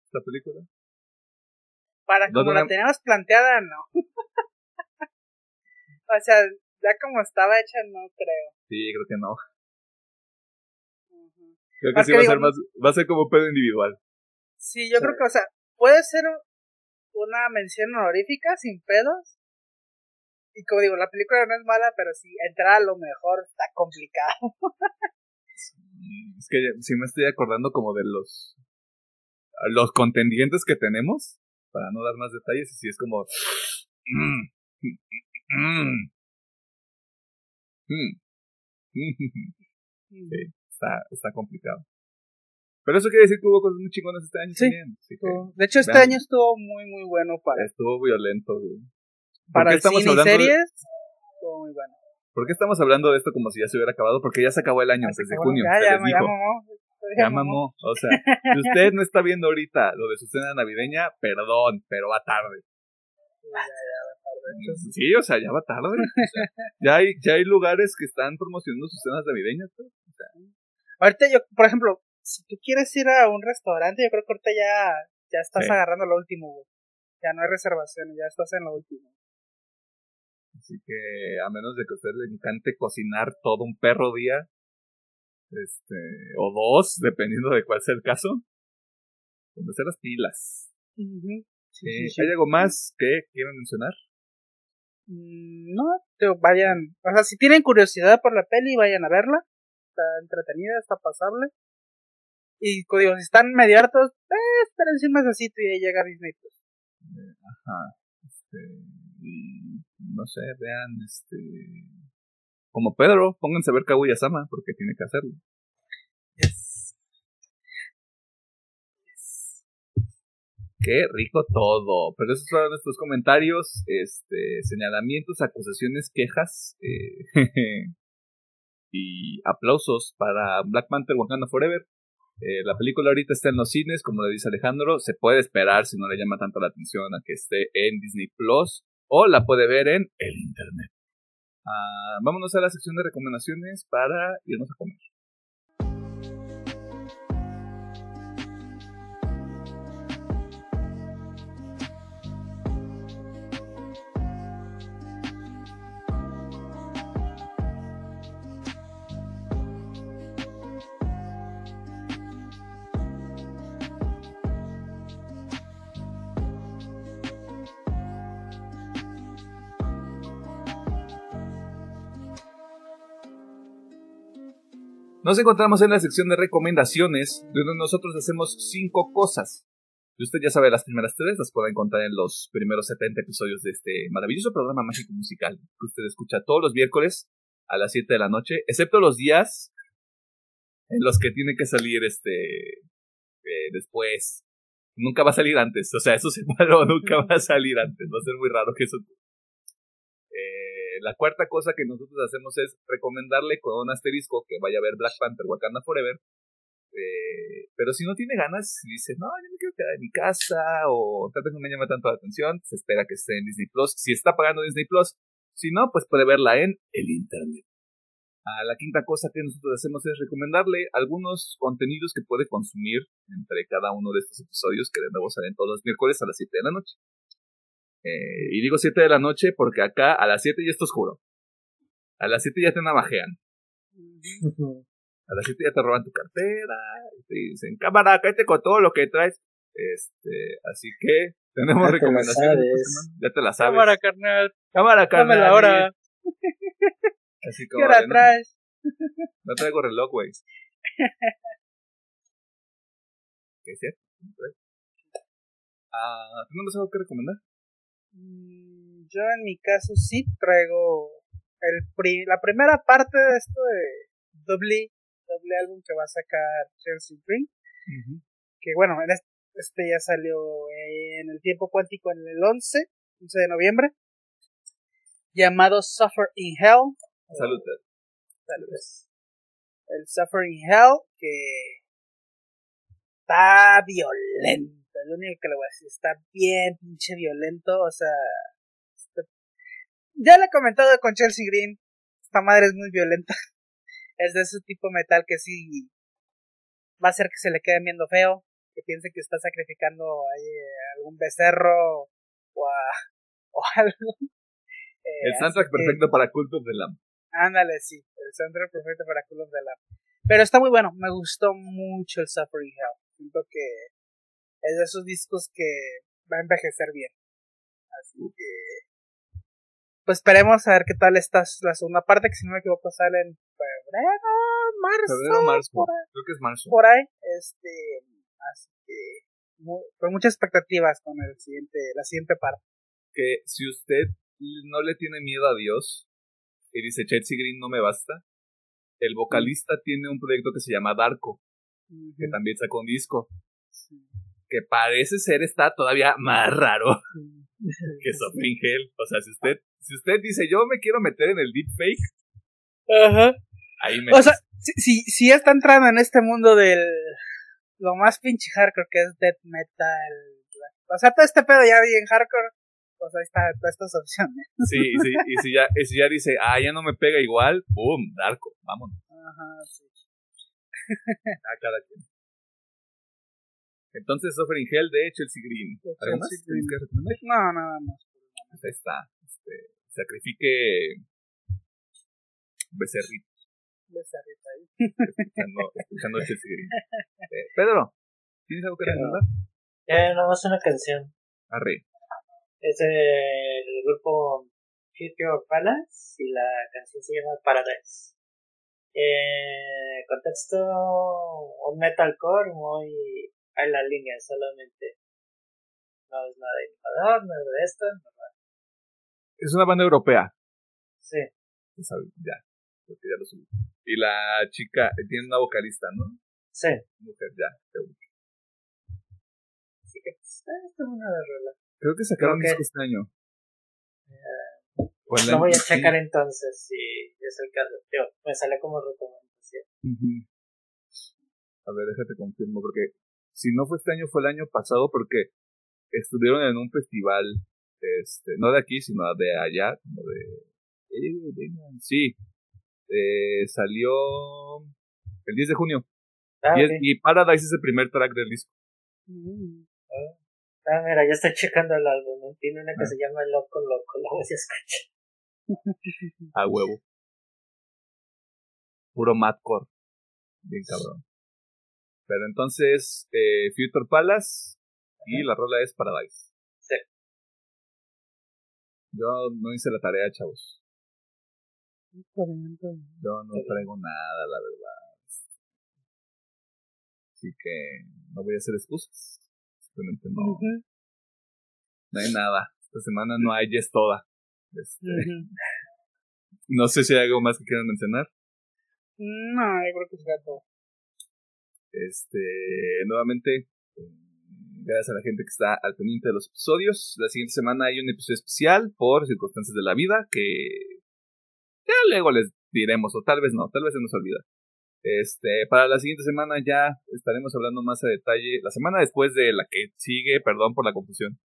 esta película? Para como la teníamos planteada, no. o sea, ya como estaba hecha, no creo. Sí, creo que no. Creo que sí va a digo, ser más, va a ser como pedo individual. Sí, yo Sí. creo que, o sea, puede ser una mención honorífica sin pedos. Y como digo, la película no es mala, pero si entrar a lo mejor está complicado. Es que sí me estoy acordando como de los los contendientes que tenemos, para no dar más detalles, y sí es como. Sí, está, está complicado. Pero eso quiere decir que hubo cosas muy chingonas este año Sí. también. Así que De hecho, este vean. año estuvo muy, muy bueno para, estuvo violento, güey. ¿Por para el estamos cine y hablando de- series. Estuvo muy bueno. ¿Por qué estamos hablando de esto como si ya se hubiera acabado? Porque ya se acabó el año, Así desde junio. ya, ya, ya mamó. Ya mamó. O sea, si usted no está viendo ahorita lo de su cena navideña, perdón, pero va tarde. Sí, o sea, ya va tarde. O sea, ya, hay, ya hay lugares que están promocionando sus cenas navideñas. pues. Ahorita yo, por ejemplo, si tú quieres ir a un restaurante, yo creo que ahorita ya, ya estás Sí. agarrando lo último, güey. Ya no hay reservaciones, ya estás en lo último. Así que a menos de que a usted le encante cocinar todo un perro día, este, o dos, dependiendo de cuál sea el caso, póngase las pilas. Sí, Eh, sí. ¿Hay algo más que quieran mencionar? Mm, No, te vayan, o sea, si tienen curiosidad por la peli, vayan a verla. Está entretenida, está pasable. Y como digo, si están medio hartos, eh, espérense un mesecito y ahí llega Disney Plus. Ajá. Este, y no sé, vean, este, como Pedro, pónganse a ver Kaguya-sama, porque tiene que hacerlo. Qué rico todo. Pero esos fueron nuestros comentarios, este, señalamientos, acusaciones, quejas eh, y aplausos para Black Panther Wakanda Forever. Eh, la película ahorita está en los cines, como le dice Alejandro. Se puede esperar si no le llama tanto la atención a que esté en Disney Plus o la puede ver en el Internet. Ah, vámonos a la sección de recomendaciones para irnos a comer. Nos encontramos en la sección de recomendaciones, donde nosotros hacemos cinco cosas. Y usted ya sabe las primeras tres, las puede encontrar en los primeros 70 episodios de este maravilloso programa mágico musical que usted escucha todos los miércoles a las 7 de la noche, excepto los días en los que tiene que salir este eh, después. Nunca va a salir antes, o sea, eso se malo, nunca va a salir antes, va a ser muy raro que eso la cuarta cosa que nosotros hacemos es recomendarle con un asterisco que vaya a ver Black Panther Wakanda Forever. Eh, pero si no tiene ganas, dice, no, yo me quiero quedar en mi casa o tal vez no me llama tanto la atención, se espera que esté en Disney Plus. Si está pagando Disney Plus, si no, pues puede verla en el Internet. Ah, la quinta cosa que nosotros hacemos es recomendarle algunos contenidos que puede consumir entre cada uno de estos episodios que de nuevo salen todos los miércoles a las 7 de la noche. Eh, y digo 7 de la noche porque acá a las 7 ya está oscuro. A las 7 ya te navajean. A las 7 ya te roban tu cartera. Y te dicen, cámara, cállate con todo lo que traes. Este, así que tenemos Ya te la recomendaciones. Ya te la sabes. Cámara, carnal, Cámara, carnal. la hora. Así ¿Qué como, hora de, no, traes? no traigo reloj, güey. ¿Qué es cierto? No traigo. Ah, ¿Tenemos algo que recomendar? Mm, Yo en mi caso sí traigo el la primera parte de esto de doble, doble álbum que va a sacar Chelsea Green. Que bueno, en este, este, ya salió en el tiempo cuántico en el 11, 11 de noviembre. Llamado Suffer in Hell. Salud. El Suffer in Hell, que está violento. Lo único que le voy a decir, está bien pinche violento. O sea, ya le he comentado con Chelsea Green. Esta madre es muy violenta. Es de ese tipo metal que sí va a hacer que se le quede viendo feo. Que piense que está sacrificando ahí algún becerro o, o algo. Eh, el soundtrack perfecto para Cult of the Lamb. Ándale, sí. El soundtrack perfecto para Cult of the Lamb. Pero está muy bueno. Me gustó mucho el Suffering Hell. Siento que es de esos discos que va a envejecer bien. Así que pues esperemos a ver qué tal está la segunda parte, que si no me equivoco sale en febrero, marzo. Febrero, marzo. Creo que es marzo. Por ahí. Este, así que con muchas expectativas con el siguiente, la siguiente parte. Que si usted no le tiene miedo a Dios y dice Chelsea Green no me basta, el vocalista tiene un proyecto que se llama Darko, que también sacó un disco. Que parece ser está todavía más raro que Hell. O sea, si usted si usted dice, yo me quiero meter en el deepfake, Ajá. ahí me. O sea, si, si, está entrando en este mundo del. Lo más pinche hardcore que es death metal. O sea, todo este pedo ya bien hardcore. Pues ahí está todas estas opciones. Sí, sí, y si ya, y si ya dice, ah, ya no me pega igual, ¡pum! Darko, vámonos. Ajá, sí. ah, cada quien. Entonces, Suffering Hell de Chelsea Green. ¿Algo más? Green. No, nada más. Ahí está sacrifique becerrito. Becerrito ahí. Escuchando, escuchando Chelsea Green. Eh, Pedro, ¿tienes algo que recomendar? Eh, más una canción. Arre. Es el grupo Future Palace y la canción se llama Paradise. Eh, contexto un metalcore muy a la línea solamente no es nada de innovador, no es de esto, no es una banda europea. Sí. Ya, porque ya lo subí. Y la chica eh, tiene una vocalista, ¿no? Sí. Mujer, ya, Así que, pues, ah, está buena la rola. Creo que sacaron un disco este año. lo voy a checar entonces si es el caso. Yo, me sale como recomendación. A ver, déjate confirmo, porque si no fue este año, fue el año pasado, porque estuvieron en un festival este, no de aquí, sino de allá, como de... Sí, eh, salió el 10 de junio. Ah, y, Paradise es el primer track del disco. Mm. Ah, mira, ya estoy checando el álbum. Tiene una que ah. se llama Loco Loco, la voy a escuchar. A huevo. Puro madcore. Bien cabrón. Pero entonces, eh, Future Palace y la rola es Paradise. Yo no hice la tarea, chavos. Yo no traigo nada, la verdad. Así que no voy a hacer excusas. Simplemente no. No hay nada. Esta semana no hay yes toda. Este, no sé si hay algo más que quieran mencionar. No, yo creo que es todo. Este, nuevamente, Gracias a la gente que está al pendiente de los episodios. La siguiente semana hay un episodio especial por circunstancias de la vida que ya luego les diremos, o tal vez no, tal vez se nos olvida. Este, para la siguiente semana ya estaremos hablando más a detalle. La semana después de la que sigue, perdón por la confusión.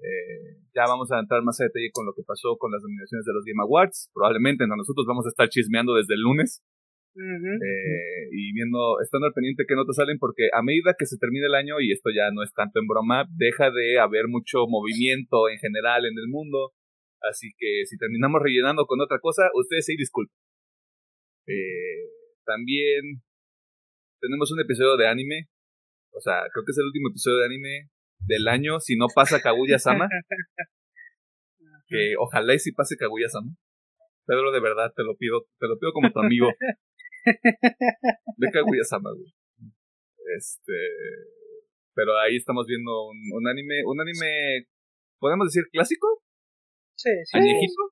Eh, ya vamos a entrar más a detalle con lo que pasó con las nominaciones de los Game Awards. Probablemente nosotros vamos a estar chismeando desde el lunes eh, y viendo, estando al pendiente que notas salen, porque a medida que se termine el año, y esto ya no es tanto en broma, deja de haber mucho movimiento en general en el mundo. Así que si terminamos rellenando con otra cosa, ustedes sí disculpen. Eh, también tenemos un episodio de anime. O sea, creo que es el último episodio de anime del año. Si no pasa Kaguya-sama. que ojalá y si pase Kaguya-sama. Pedro, de verdad, te lo pido, te lo pido como tu amigo. de Kaguya-sama, güey. Este. Pero ahí estamos viendo un, anime, un anime, ¿podemos decir clásico? Sí, sí. ¿Añejito?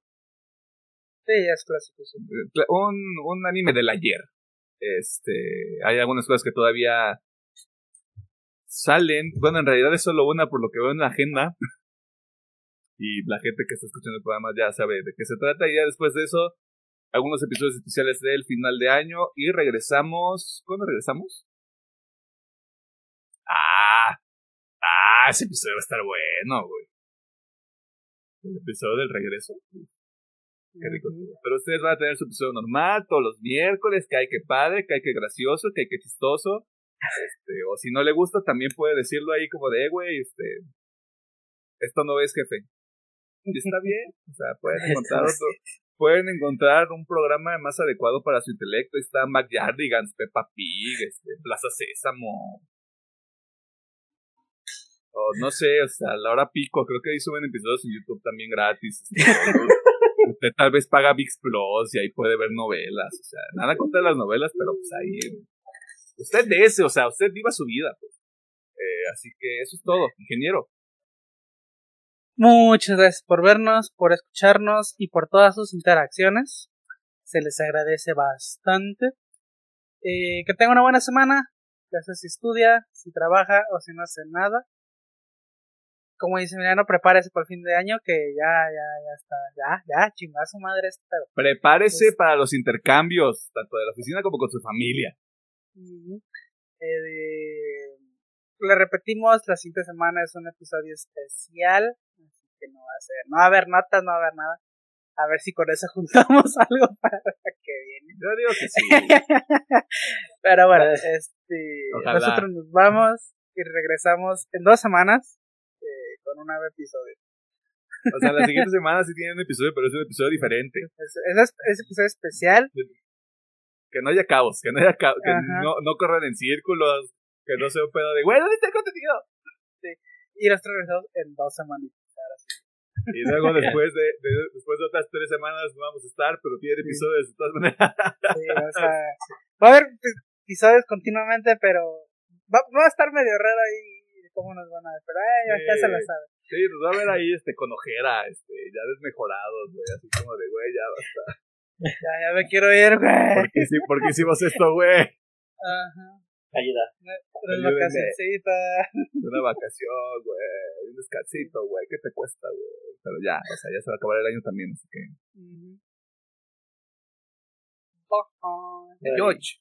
Sí, es clásico. sí. Eh, Un, un anime del ayer. Este, hay algunas cosas que todavía salen. Bueno, en realidad es solo una por lo que veo en la agenda. Y la gente que está escuchando el programa ya sabe de qué se trata. Y ya después de eso, algunos episodios especiales del final de año. Y regresamos. ¿Cuándo regresamos? Ah, ah, ese episodio va a estar bueno, güey. El episodio del regreso. Qué rico. Pero ustedes van a tener su episodio normal todos los miércoles, que hay que padre, que hay que gracioso, que hay que chistoso. Este, o si no le gusta, también puede decirlo ahí como de, "Eh, güey, este, esto no es jefe. Y está bien, o sea, pueden encontrar otro, pueden encontrar un programa más adecuado para su intelecto. Ahí está McYardigans, Peppa Pig, este, Plaza Sésamo. O no sé, o sea, la hora pico, creo que ahí suben episodios en YouTube también gratis. este, usted tal vez paga VIX Plus y ahí puede ver novelas. O sea, nada contra las novelas, pero pues ahí. Usted de ese, o sea, usted viva su vida. Pues. Eh, así que eso es todo, ingeniero. Muchas gracias por vernos, por escucharnos y por todas sus interacciones. Se les agradece bastante. Eh, que tenga una buena semana, ya sea si estudia, si trabaja o si no hace nada. Como dice Emiliano, prepárese para el fin de año que ya, ya, ya está, ya, ya, chingada su madre este pedo. Prepárese para los intercambios, tanto de la oficina como con su familia. Eh, le repetimos, la siguiente semana es un episodio especial, que no va a ser, no va a haber notas, no va a haber nada. A ver si con eso juntamos algo para que viene. Yo digo que sí. Pero bueno, Eh, este, ojalá. nosotros nos vamos y regresamos en dos semanas eh, con un nuevo episodio. O sea, la siguiente semana sí tiene un episodio, pero es un episodio diferente. Es, es, es episodio especial. Que no haya caos, que no haya caos, que no, no corran en círculos, que no sea un pedo de, güey, ¿dónde está el contenido? Y nosotros regresamos en dos semanas. Y luego después de, de- después de otras tres semanas no vamos a estar, pero tiene episodios de todas maneras. Sí, o sea, va a haber episodios continuamente, pero va, va a estar medio raro ahí cómo nos van a ver. Pero ay, ya Sí. se la sabe. Sí, nos va a ver ahí este con ojera, este, ya desmejorados, güey, así como de, güey, ya basta. Ya, ya me quiero ir, güey. ¿Por qué, sí- por qué hicimos esto, güey? Ajá. Ayuda. Una Ayúdenme. vacacioncita. Una vacación, güey, un descansito, güey, ¿qué te cuesta, güey? Pero ya, o sea, ya se va a acabar el año también, así que... Ujú. Bye. George.